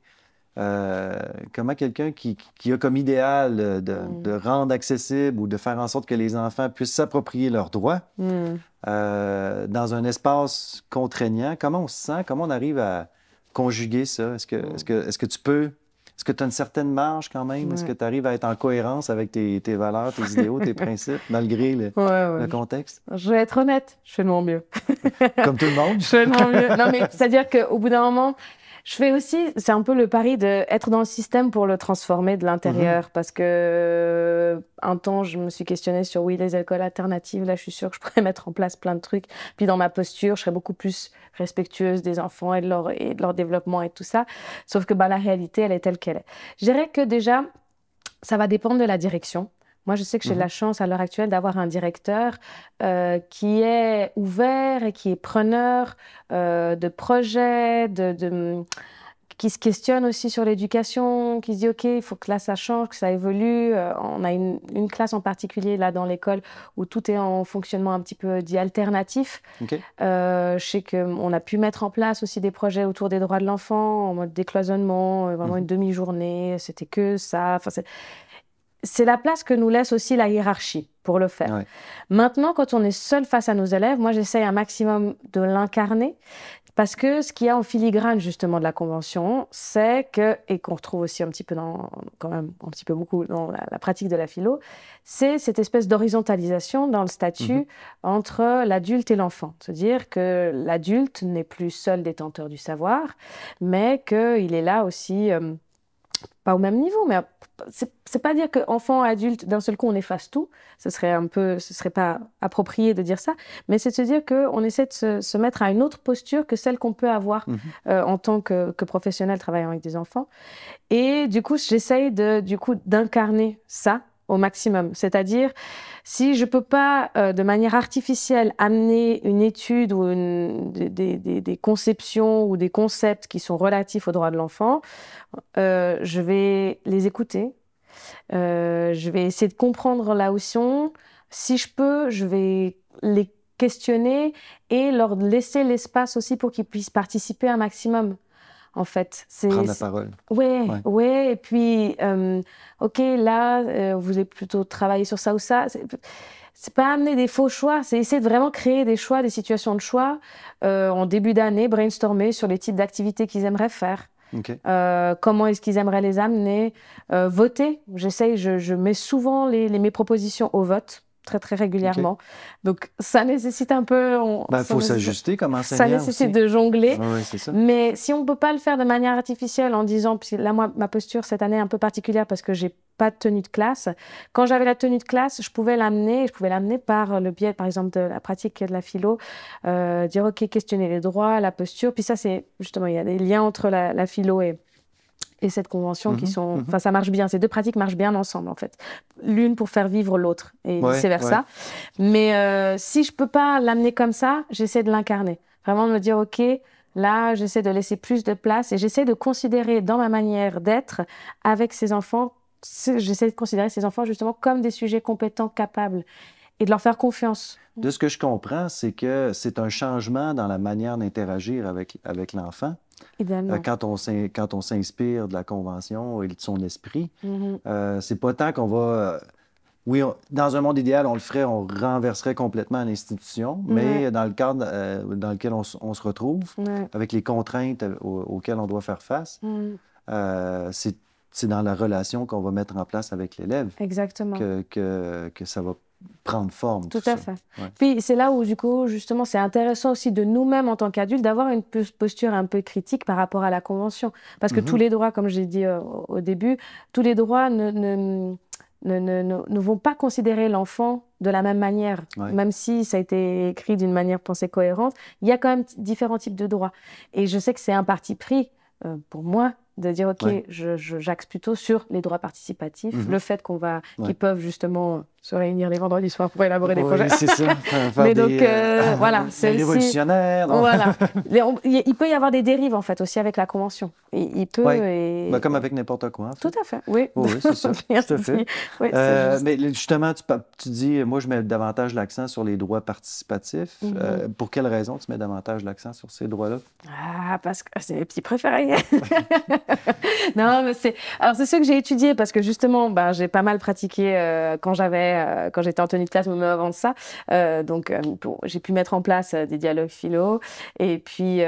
euh, comment quelqu'un qui, a comme idéal mm. de, rendre accessible ou de faire en sorte que les enfants puissent s'approprier leurs droits mm. euh, dans un espace contraignant, comment on se sent? Comment on arrive à conjuguer ça? Est-ce que, mm. est que, est que tu peux... Est-ce que tu as une certaine marge quand même? Est-ce que tu arrives à être en cohérence avec tes, valeurs, tes idéaux, tes <laughs> principes, malgré le, le, contexte? Je vais être honnête, je fais de mon mieux. Comme tout le monde? <laughs> je fais de mon mieux. Non, mais c'est-à-dire qu'au bout d'un moment, je fais aussi, c'est un peu le pari d'être dans le système pour le transformer de l'intérieur. Mhm. Parce que un temps, je me suis questionnée sur oui, les écoles alternatives. Là, je suis sûre que je pourrais <laughs> mettre en place plein de trucs. Puis dans ma posture, je serais beaucoup plus respectueuse des enfants et de leur, et de leur développement et tout ça. Sauf que bah, la réalité, elle est telle qu'elle est. Je dirais que déjà, ça va dépendre de la direction. Moi, je sais que j'ai mmh la chance à l'heure actuelle d'avoir un directeur euh, qui est ouvert et qui est preneur euh, de projets, de, qui se questionne aussi sur l'éducation, qui se dit OK, il faut que là ça change, que ça évolue. Euh, on a une, classe en particulier là dans l'école où tout est en fonctionnement un petit peu dit alternatif. je sais qu'on a pu mettre en place aussi des projets autour des droits de l'enfant en mode décloisonnement, vraiment mmh une demi-journée, c'était que ça. Enfin, c'est la place que nous laisse aussi la hiérarchie pour le faire. Maintenant, quand on est seul face à nos élèves, moi j'essaye un maximum de l'incarner parce que ce qu'il y a en filigrane justement de la convention, c'est que et qu'on retrouve aussi un petit peu dans quand même un petit peu beaucoup dans la, pratique de la philo, c'est cette espèce d'horizontalisation dans le statut mhm. entre l'adulte et l'enfant, c'est-à-dire que l'adulte n'est plus seul détenteur du savoir, mais qu'il est là aussi euh, pas au même niveau, mais c'est pas dire qu'enfant, adulte, d'un seul coup, on efface tout. Ce serait un peu, ce serait pas approprié de dire ça, mais c'est de se dire qu'on essaie de se, mettre à une autre posture que celle qu'on peut avoir mhm. euh, en tant que, que, professionnel travaillant avec des enfants. Et du coup, j'essaye de, du coup, d'incarner ça au maximum. C'est-à-dire, si je ne peux pas, euh, de manière artificielle, amener une étude ou des, conceptions ou des concepts qui sont relatifs aux droits de l'enfant, euh, je vais les écouter. Euh, je vais essayer de comprendre là où sont. Si je peux, je vais les questionner et leur laisser l'espace aussi pour qu'ils puissent participer un maximum en fait. C'est, Prendre la parole. Ouais, ouais, Et puis, euh, OK, là, euh, vous avez plutôt travaillé sur ça ou ça. C'est, pas amener des faux choix, c'est essayer de vraiment créer des choix, des situations de choix euh, en début d'année, brainstormer sur les types d'activités qu'ils aimeraient faire. comment est-ce qu'ils aimeraient les amener Voter, j'essaye, je, mets souvent les, mes propositions au vote très très régulièrement. Donc ça nécessite un peu. Il ben, faut s'ajuster comme enseignant. Ça nécessite de jongler. ça. Mais si on ne peut pas le faire de manière artificielle en disant, puis là moi ma posture cette année est un peu particulière parce que j'ai pas de tenue de classe. Quand j'avais la tenue de classe, je pouvais l'amener, je pouvais l'amener par le biais, par exemple, de la pratique de la philo, euh, dire ok, questionner les droits, la posture. Puis ça, c'est justement, il y a des liens entre la, la philo et, et cette convention qui mhm, sont. Mhm. Enfin, ça marche bien. Ces deux pratiques marchent bien ensemble, en fait. L'une pour faire vivre l'autre et vice-versa. Mais euh, si je peux pas l'amener comme ça, j'essaie de l'incarner. Vraiment de me dire, OK, là, j'essaie de laisser plus de place et j'essaie de considérer dans ma manière d'être avec ces enfants, j'essaie de considérer ces enfants justement comme des sujets compétents, capables et de leur faire confiance. De ce que je comprends, c'est que c'est un changement dans la manière d'interagir avec, avec l'enfant. Euh, quand on, s'inspire de la Convention et de son esprit, mm-hmm. euh, c'est pas tant qu'on va. Euh, oui, dans un monde idéal, on le ferait, on renverserait complètement l'institution, mais dans le cadre dans lequel on, se retrouve, avec les contraintes auxquelles on doit faire face, mm. c'est dans la relation qu'on va mettre en place avec l'élève Exactement. Que, que, que, ça va prendre forme. Tout, à fait. Puis c'est là où, du coup, justement, c'est intéressant aussi de nous-mêmes en tant qu'adultes d'avoir une posture un peu critique par rapport à la Convention. Parce que tous mhm. les droits, comme j'ai dit euh, au début, tous les droits ne, ne, ne, ne vont pas considérer l'enfant de la même manière. Même si ça a été écrit d'une manière pensée cohérente, il y a quand même différents types de droits. Et je sais que c'est un parti pris euh, pour moi de dire ok, j'axe plutôt sur les droits participatifs, mhm. le fait qu'on va, qu'ils peuvent justement se réunir les vendredis soirs pour élaborer des Oui, projets. c'est ça. <laughs> Mais donc, des, euh, voilà, c'est donc. Voilà. <laughs> Il peut y avoir des dérives, en fait, aussi avec la Convention. Il, il peut. Ouais. et- Ben, comme avec n'importe quoi. en fait. Tout à fait, oui. Oui, oui, c'est <laughs> ça, tout à fait. Oui, Euh, juste. mais justement, tu, dis, moi, je mets davantage l'accent sur les droits participatifs. Mhm. Euh, pour quelle raison tu mets davantage l'accent sur ces droits-là? Ah, parce que c'est mes petits préférés. non, mais c'est. Alors, c'est ceux que j'ai étudiés parce que justement, ben, j'ai pas mal pratiqué euh, quand j'avais, euh, quand j'étais en tenue de classe, même avant ça. Euh, donc, euh, pour- j'ai pu mettre en place des dialogues philo. Et puis,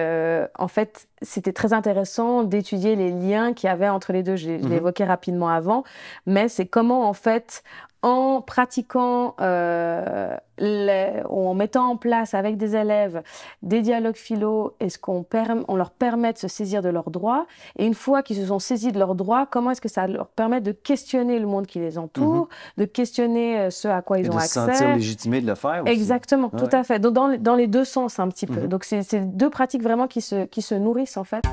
en fait, c'était très intéressant d'étudier les liens qu'il y avait entre les deux. Je je l'ai Mhm. évoqué rapidement avant, mais c'est comment, en fait, en pratiquant, euh, les- en mettant en place avec des élèves des dialogues philo, est-ce qu'on on leur permet de se saisir de leurs droits? Et une fois qu'ils se sont saisis de leurs droits, comment est-ce que ça leur permet de questionner le monde qui les entoure, de questionner euh, ce à quoi ils Mhm. Et ont de se accès? sentir légitimé de le faire aussi. Exactement, tout à fait. Dans, les- dans les deux sens, un petit peu. Mhm. Donc, c'est c'est deux pratiques vraiment qui se, qui se nourrissent, en fait.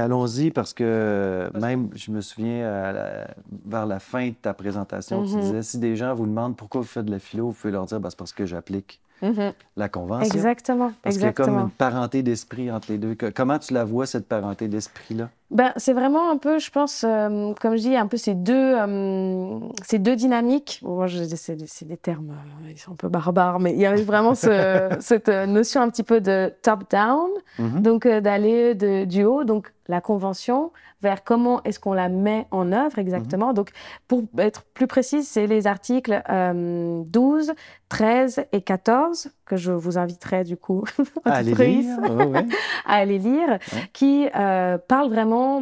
Allons-y parce que même, je me souviens, la- vers la fin de ta présentation, tu Mhm. disais, si des gens vous demandent pourquoi vous faites de la philo, vous pouvez leur dire, Ben, c'est parce que j'applique Mhm. la convention. Exactement, Parce qu'il y a comme une parenté d'esprit entre les deux. Comment tu la vois, cette parenté d'esprit-là? Ben, c'est vraiment un peu, je pense, euh, comme je dis, un peu ces deux, euh, ces deux dynamiques. Bon, c'est des- termes, euh, ils sont un peu barbares, mais il y avait vraiment ce- <laughs> cette notion un petit peu de top-down, Mhm. donc d'aller du haut, donc la convention, vers comment est-ce qu'on la met en œuvre exactement. Donc, pour être plus précise, c'est les articles euh, 12, 13 et 14 que je vous inviterai du coup <laughs> À <laughs> à aller lire. Ouais. à aller lire, qui euh, parle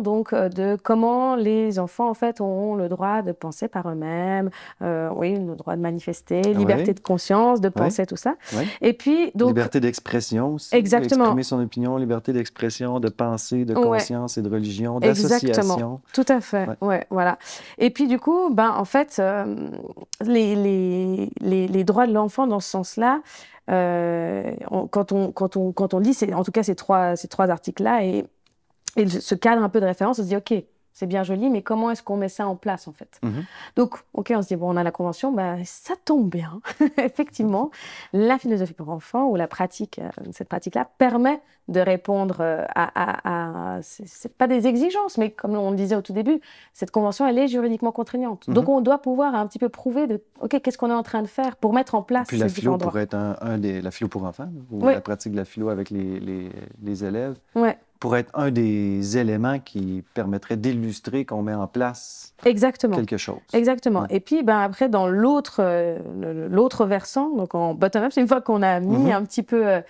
donc euh, de comment les enfants en fait ont le droit de penser par eux-mêmes, euh, oui, le droit de manifester, liberté Ouais. de conscience, de penser, tout ça. Ouais. Et puis donc liberté d'expression aussi. Exactement. Exprimer son opinion, liberté d'expression, de pensée, de Ouais. conscience et de religion, d'association. Tout à fait, Ouais. ouais. voilà. Et puis du coup, ben en fait, euh, les, les, les, les droits de l'enfant dans ce sens-là, euh, on- quand, on, quand, on, quand on lit, en tout cas ces trois, ces trois articles-là, et, et ce cadre un peu de référence, on se dit, OK, c'est bien joli, mais comment est-ce qu'on met ça en place, en fait? Mhm. Donc, OK, on se dit, bon, on a la convention, ben, ça tombe bien. <laughs> Effectivement, la philosophie pour enfants, ou la pratique, euh, cette pratique-là, permet de répondre euh, à... à, à c'est pas des exigences, mais comme on le disait au tout début, cette convention, elle est juridiquement contraignante. Mhm. Donc, on doit pouvoir un petit peu prouver de, OK, qu'est-ce qu'on est en train de faire pour mettre en place Puis la philo pourrait être un, un des... La philo pour enfants, ou Oui. la pratique de la philo avec les, les, les élèves, Ouais, pourrait être un des éléments qui permettrait d'illustrer qu'on met en place exactement. quelque chose. Exactement. Ouais. Et puis, ben, après, dans l'autre euh, l'autre versant, donc en bottom-up, c'est une fois qu'on a mis Mhm. un petit peu, euh,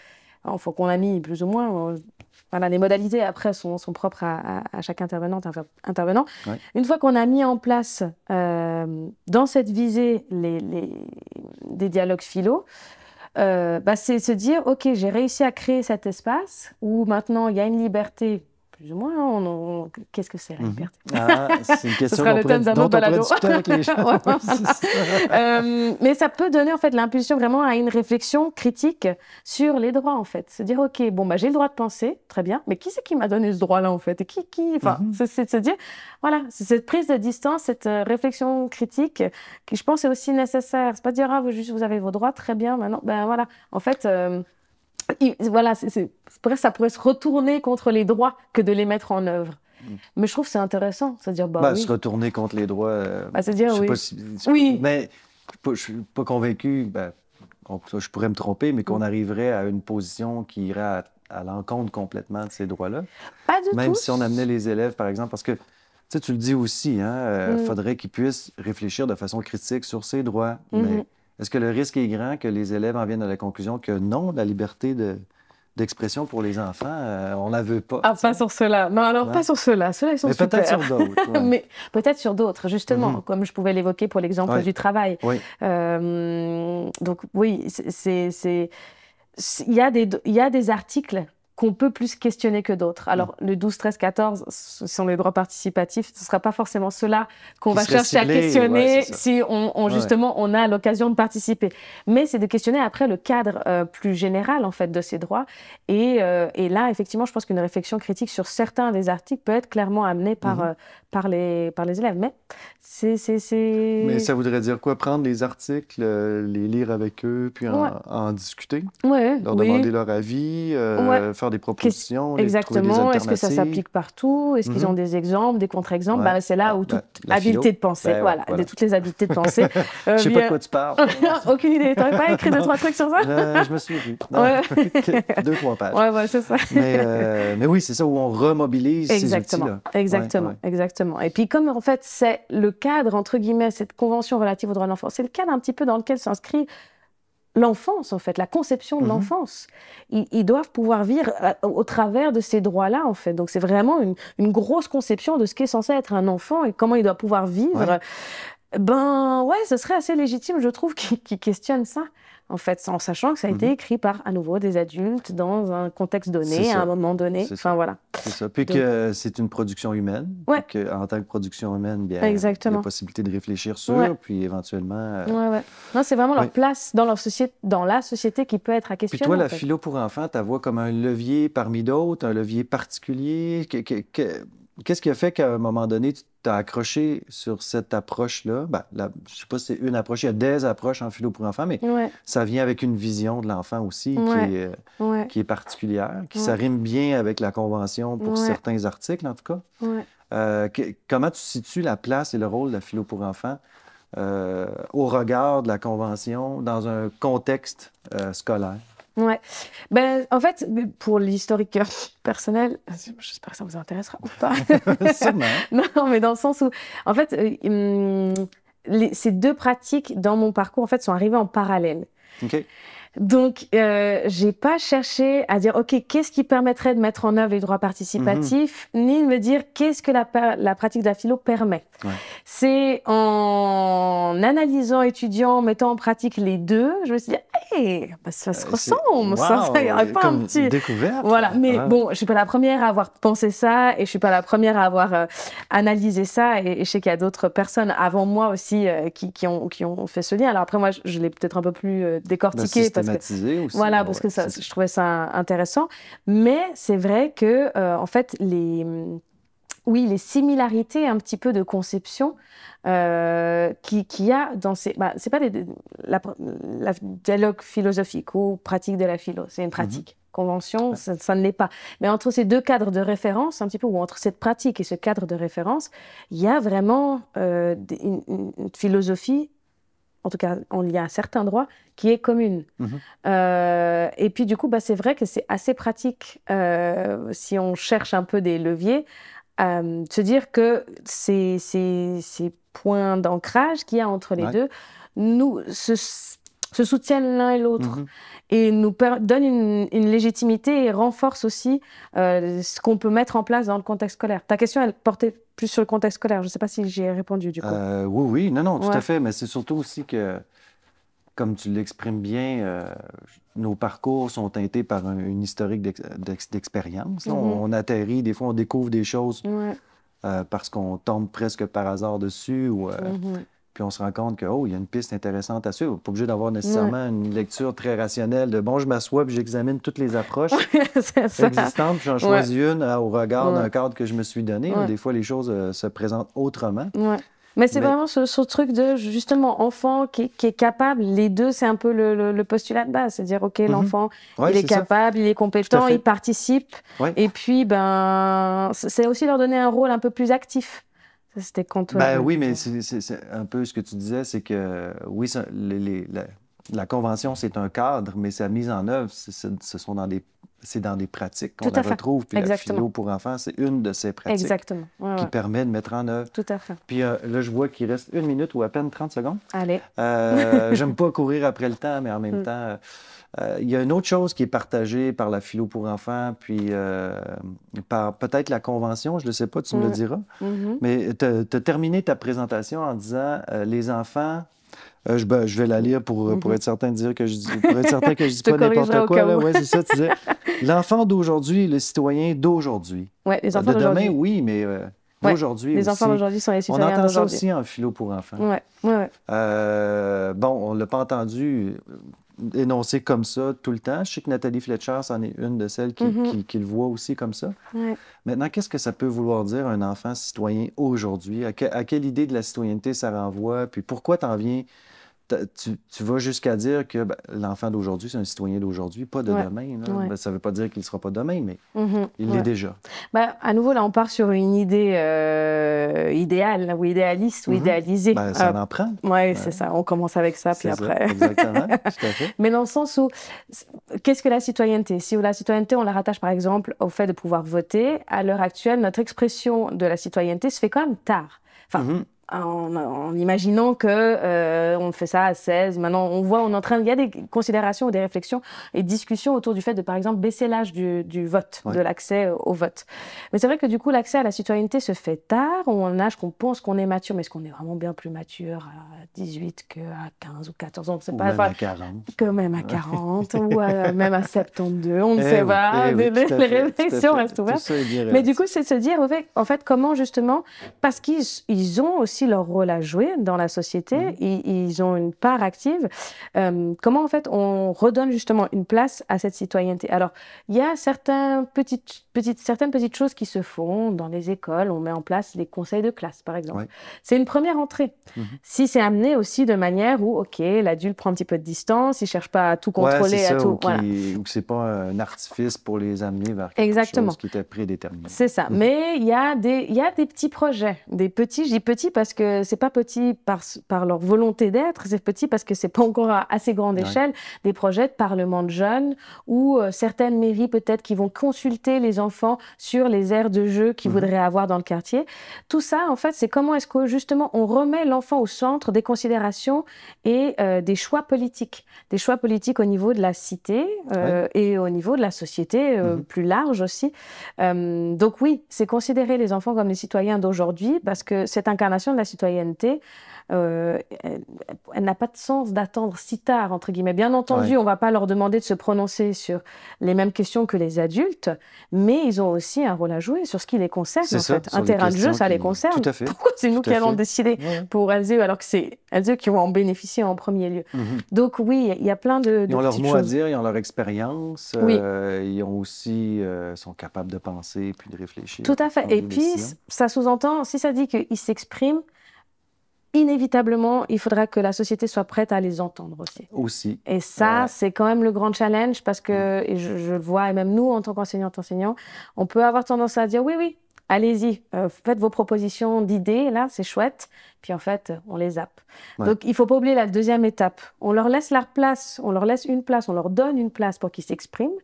enfin, qu'on a mis plus ou moins, voilà, les modalités après sont, sont propres à, à- à chaque intervenante, inter- intervenant. Ouais. Une fois qu'on a mis en place euh, dans cette visée les, les- des dialogues philo, euh, bah, c'est se dire, OK, j'ai réussi à créer cet espace où maintenant il y a une liberté, plus ou moins, hein, on- on- qu'est-ce que c'est la Mhm. liberté Ah, <laughs> c'est une question sera qu'on le thème d'un autre balado. <laughs> <laughs> Euh, mais ça peut donner en fait l'impulsion vraiment à une réflexion critique sur les droits en fait. Se dire ok bon bah j'ai le droit de penser très bien mais qui c'est qui m'a donné ce droit là en fait? Et qui qui enfin Mhm. c'est c'est de se dire voilà c'est cette prise de distance cette euh, réflexion critique qui je pense est aussi nécessaire. C'est pas dire ah vous juste vous avez vos droits très bien maintenant ben voilà en fait euh, il- voilà c'est ça pourrait se retourner contre les droits que de les mettre en œuvre. Mm. Mais je trouve que c'est intéressant, se dire bah oui, Se retourner contre les droits. euh, bah, se dire je sais oui. pas si- je- Oui. Mais je je suis pas convaincu. On- je pourrais me tromper, mais Mm. qu'on arriverait à une position qui irait à, à l'encontre complètement de ces droits-là. Pas du Même tout. si on amenait les élèves, par exemple, parce que tu le dis aussi, il Mm. faudrait qu'ils puissent réfléchir de façon critique sur ces droits. Mhm. Mais est-ce que le risque est grand que les élèves en viennent à la conclusion que non, la liberté de, d'expression pour les enfants, euh, on la veut pas. Ah, pas sur ceux-là. Non, alors Ouais. pas sur ceux-là. Ceux-là, ils sont Mais super. peut-être sur d'autres. <laughs> ouais. Mais peut-être sur d'autres, justement, Mhm. comme je pouvais l'évoquer pour l'exemple Ouais. du travail. Oui. Euh, donc oui, c'est- c'est- il y a des, il y a des articles qu'on peut plus questionner que d'autres. Alors, Mm. le 12, 13, 14, ce sont les droits participatifs. Ce ne sera pas forcément ceux-là qu'on va chercher à questionner ouais, si on, on- Ouais, justement on a l'occasion de participer. Mais c'est de questionner après le cadre euh, plus général en fait de ces droits. Et, euh, et là, effectivement, je pense qu'une réflexion critique sur certains des articles peut être clairement amenée par, Mhm. euh, par, les, par les élèves. Mais c'est... c'est, c'est... Mais ça voudrait dire quoi? Prendre les articles, les lire avec eux, puis en, Ouais. en discuter, leur oui. demander leur avis, euh, faire des propositions, les- Exactement. Est-ce que ça s'applique partout Est-ce qu'ils Mhm. ont des exemples, des contre-exemples? Ouais. Ben, C'est là où toute habileté de penser, Ben voilà, voilà. de toutes les habiletés de penser. <laughs> euh, Je sais pas de vient- quoi tu parles. <laughs> Aucune idée. T'aurais pas écrit deux, trois trucs sur ça? Euh, je me suis vu. <laughs> Deux, trois pages. Ouais, ouais, c'est ça. Mais, euh, mais oui, c'est ça où on remobilise Exactement, ces outils-là. exactement, Ouais, exactement. Et puis comme en fait c'est le cadre entre guillemets cette convention relative aux droits de l'enfant, c'est le cadre un petit peu dans lequel s'inscrit l'enfance en fait, la conception de Mhm. l'enfance. Ils, ils doivent pouvoir vivre euh, au travers de ces droits-là en fait. Donc c'est vraiment une, une grosse conception de ce qu'est censé être un enfant et comment il doit pouvoir vivre. Ouais. Ben ouais, ce serait assez légitime, je trouve, <laughs> qu'ils qu'ils questionnent ça. En fait, en sachant que ça a été Mhm. écrit par à nouveau des adultes dans un contexte donné, à un moment donné. C'est Enfin ça. voilà. C'est ça. Puis Donc- que c'est une production humaine. Ouais. Puis qu'en tant que production humaine, bien, il y Exactement. a possibilité de réfléchir sur, Ouais. puis éventuellement. euh, Ouais, ouais. Non, c'est vraiment leur place dans, leur société, dans la société qui peut être à Puis questionner. toi, la en fait. philo pour enfants, tu vois comme un levier parmi d'autres, un levier particulier? Que- que- que- Qu'est-ce qui a fait qu'à un moment donné, tu t'as accroché sur cette approche-là? Ben, la- je sais pas si c'est une approche, il y a des approches en philo pour enfants, mais Ouais, ça vient avec une vision de l'enfant aussi Ouais. qui, est, ouais, qui est particulière, qui s'arrime bien avec la Convention pour certains articles, en tout cas. Euh, que- comment tu situes la place et le rôle de la philo pour enfants euh, au regard de la Convention dans un contexte euh, scolaire? Ouais. Ben, en fait, pour l'historique <laughs> personnel, j'espère que ça vous intéressera ou pas. <laughs> <laughs> Non, mais dans le sens où, en fait, euh, les- ces deux pratiques dans mon parcours, en fait, sont arrivées en parallèle. OK. Donc, euh, j'ai pas cherché à dire, OK, qu'est-ce qui permettrait de mettre en œuvre les droits participatifs, ni de me dire qu'est-ce que la, pratique de la philo permet. Ouais. C'est en analysant, étudiant, mettant en pratique les deux, je me suis dit, bah, ça se Euh, ressemble, ça, Wow, ça <laughs> y aurait pas un petit... découverte. Voilà, mais Ah. bon, je suis pas la première à avoir pensé ça et je suis pas la première à avoir euh, analysé ça et, et je sais qu'il y a d'autres personnes avant moi aussi euh, qui, qui ont, qui ont fait ce lien. Alors après, moi, je, je l'ai peut-être un peu plus euh, Ben, décortiqué parce que aussi. voilà, ouais, parce que ça, je trouvais ça intéressant. Mais c'est vrai que, euh, en fait, les, oui, les similarités un petit peu de conception euh, qui- qu'il y a dans ces. Bah, c'est pas des, la, la dialogue philosophique ou pratique de la philo, c'est une pratique. Convention, ça, ça ne l'est pas. Mais entre ces deux cadres de référence, un petit peu, ou entre cette pratique et ce cadre de référence, il y a vraiment euh, une, philosophie, en tout cas en lien à certains droits, qui est commune. Mhm. Euh, et puis du coup, bah, c'est vrai que c'est assez pratique euh, si on cherche un peu des leviers, euh, se dire que ces, ces, ces points d'ancrage qu'il y a entre les Ouais. deux nous se, se soutiennent l'un et l'autre Mhm. et nous donnent une, une légitimité et renforcent aussi euh, ce qu'on peut mettre en place dans le contexte scolaire. Ta question, elle portait plus sur le contexte scolaire. Je ne sais pas si j'y ai répondu du coup. Euh, oui, oui, non, non, tout Ouais. à fait, mais c'est surtout aussi que, comme tu l'exprimes bien, euh, nos parcours sont teintés par un- une historique d'ex- d'ex- d'expérience. Mhm. on, on atterrit, des fois, on découvre des choses Ouais. euh, parce qu'on tombe presque par hasard dessus, ou, euh, Mhm. puis on se rend compte que, oh, il y a une piste intéressante à suivre. Pas obligé d'avoir nécessairement une lecture très rationnelle de, bon, je m'assois puis j'examine toutes les approches <laughs> existantes, puis j'en choisis une euh, au regard d'un cadre que je me suis donné. Des fois, les choses se présentent autrement. Mais c'est Mais- vraiment ce, ce truc de justement enfant qui, qui est capable. Les deux, c'est un peu le, le- le postulat de base, c'est dire ok, l'enfant, Mhm. Ouais, il est, ça. capable, il est compétent, il participe, Ouais. et puis ben, c'est aussi leur donner un rôle un peu plus actif. Ça, C'était quand toi. Ben oui, mais c'est un peu ce que tu disais, c'est que oui, ça- les- les- la, la convention, c'est un cadre, mais sa mise en œuvre, ce sont dans des c'est dans des pratiques qu'on la retrouve. Puis la philo pour enfants, c'est une de ces pratiques Exactement. qui permet de mettre en œuvre. Tout à fait. Puis euh, là, je vois qu'il reste une minute ou à peine 30 secondes. Allez. Euh, <laughs> J'aime pas courir après le temps, mais en même mm. temps, euh, il y a une autre chose qui est partagée par la philo pour enfants, puis par peut-être la convention, je ne sais pas, tu me le diras. Mm-hmm. Mais tu as, terminé ta présentation en disant les enfants euh, ben, je, vais la lire pour, pour, mhm. être certain de dire que je dis, pour être certain que je dis <laughs> pas n'importe quoi. Oui, c'est ça, tu disais. <laughs> L'enfant d'aujourd'hui, le citoyen d'aujourd'hui. Oui, les enfants De demain, oui, mais euh, d'aujourd'hui Les enfants d'aujourd'hui sont les citoyens On entend ça aussi en philo pour enfants. Oui, oui, oui. Euh, bon, on ne l'a pas entendu énoncé comme ça tout le temps. Je sais que Nathalie Fletcher, c'en est une de celles qui, mhm. qui, le voit aussi comme ça. Maintenant, qu'est-ce que ça peut vouloir dire un enfant citoyen aujourd'hui? À, à, quelle idée de la citoyenneté ça renvoie? Puis pourquoi tu en viens tu, vas jusqu'à dire que ben, l'enfant d'aujourd'hui, c'est un citoyen d'aujourd'hui, pas de demain. Ben, ça ne veut pas dire qu'il ne sera pas demain, mais mm-hmm. il l'est déjà. Ben, à nouveau, là, on part sur une idée euh, idéale, ou idéaliste, ou mm-hmm. idéalisée. ça euh, en prend. Oui, c'est ça. On commence avec ça, puis après. exactement, <laughs> tout à fait. Mais dans le sens où, qu'est-ce que la citoyenneté? Si la citoyenneté, on la rattache par exemple au fait de pouvoir voter, à l'heure actuelle, notre expression de la citoyenneté se fait quand même tard. Enfin, mm-hmm en, imaginant que euh, on fait ça à 16. Maintenant, on voit, on est en train, il y a des considérations ou des réflexions et discussions autour du fait de, par exemple, baisser l'âge du, vote, de l'accès au vote. Mais c'est vrai que du coup, l'accès à la citoyenneté se fait tard, ou en âge qu'on pense qu'on est mature, mais est-ce qu'on est vraiment bien plus mature à 18 qu'à 15 ou 14 ans? On ne sait pas. Même à 40. Que même à 40 ou même à 72, on ne eh sait pas. Eh les, réflexions restent ouvertes. Mais du coup, c'est de se dire, en fait, comment justement, parce qu'ils ont aussi leur rôle à jouer dans la société, mhm. ils, ont une part active. Euh, comment en fait on redonne justement une place à cette citoyenneté? Alors, il y a certains petites, petites, certaines petites choses qui se font dans les écoles. On met en place les conseils de classe, par exemple. C'est une première entrée. Mhm. Si c'est amené aussi de manière où, OK, l'adulte prend un petit peu de distance, il cherche pas à tout contrôler, à tout. Ou, voilà. ou que c'est pas un artifice pour les amener vers quelque Exactement. chose qui était prédéterminé. C'est ça. Mhm. Mais il y, a des, il y a des petits projets, des petits, je dis petits parce que c'est pas petit par, par leur volonté d'être, c'est petit parce que c'est pas encore à assez grande échelle. Des projets de parlement de jeunes ou euh, certaines mairies peut-être qui vont consulter les enfants sur les aires de jeu qu'ils mmh voudraient avoir dans le quartier. Tout ça, en fait, c'est comment est-ce que justement on remet l'enfant au centre des considérations et euh, des choix politiques, des choix politiques au niveau de la cité euh, et au niveau de la société mmh plus large aussi. donc oui, c'est considérer les enfants comme les citoyens d'aujourd'hui parce que cette incarnation la citoyenneté euh, elle, n'a pas de sens d'attendre si tard, entre guillemets. Bien entendu, on ne va pas leur demander de se prononcer sur les mêmes questions que les adultes, mais ils ont aussi un rôle à jouer sur ce qui les concerne. En fait. Un terrain de jeu, ça les concerne. Tout à fait. Pourquoi c'est nous qui allons décider pour elles alors que c'est elles qui vont en bénéficier en premier lieu? Mhm. Donc oui, il y a plein de, Ils ont leur mot à dire, ils ont leur expérience, euh, ils ont aussi, euh, sont capables de penser puis de réfléchir. Tout à fait. Et puis, ça sous-entend, si ça dit qu'ils s'expriment, inévitablement, il faudra que la société soit prête à les entendre aussi. Aussi. Et ça, c'est quand même le grand challenge parce que, et je, le vois, et même nous, en tant qu'enseignante, enseignants, on peut avoir tendance à dire oui, oui, allez-y, euh, faites vos propositions d'idées, là, c'est chouette. Puis en fait, on les zappe. Donc, il faut pas oublier la deuxième étape. On leur laisse leur place, on leur laisse une place, on leur donne une place pour qu'ils s'expriment.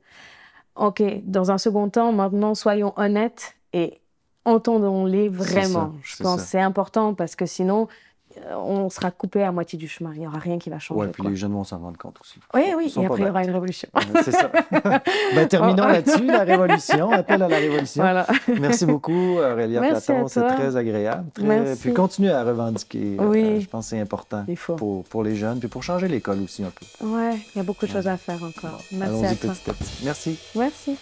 OK, dans un second temps, maintenant, soyons honnêtes et entendons-les vraiment. Je pense que c'est important parce que sinon, on sera coupé à moitié du chemin. Il n'y aura rien qui va changer. Oui, puis les jeunes vont s'en rendre compte aussi. Oui, oui, et après, il y aura une révolution. c'est ça. <laughs> ben, terminons là-dessus, la révolution, appel à la révolution. Voilà. Merci beaucoup, Aurélia Platon. C'est très agréable. Très... Puis continue à revendiquer. Euh, oui. je pense que c'est important Pour, pour les jeunes, puis pour changer l'école aussi un peu. Oui, il y a beaucoup de choses à faire encore. Merci à toi. Petit à petit. Merci. Merci.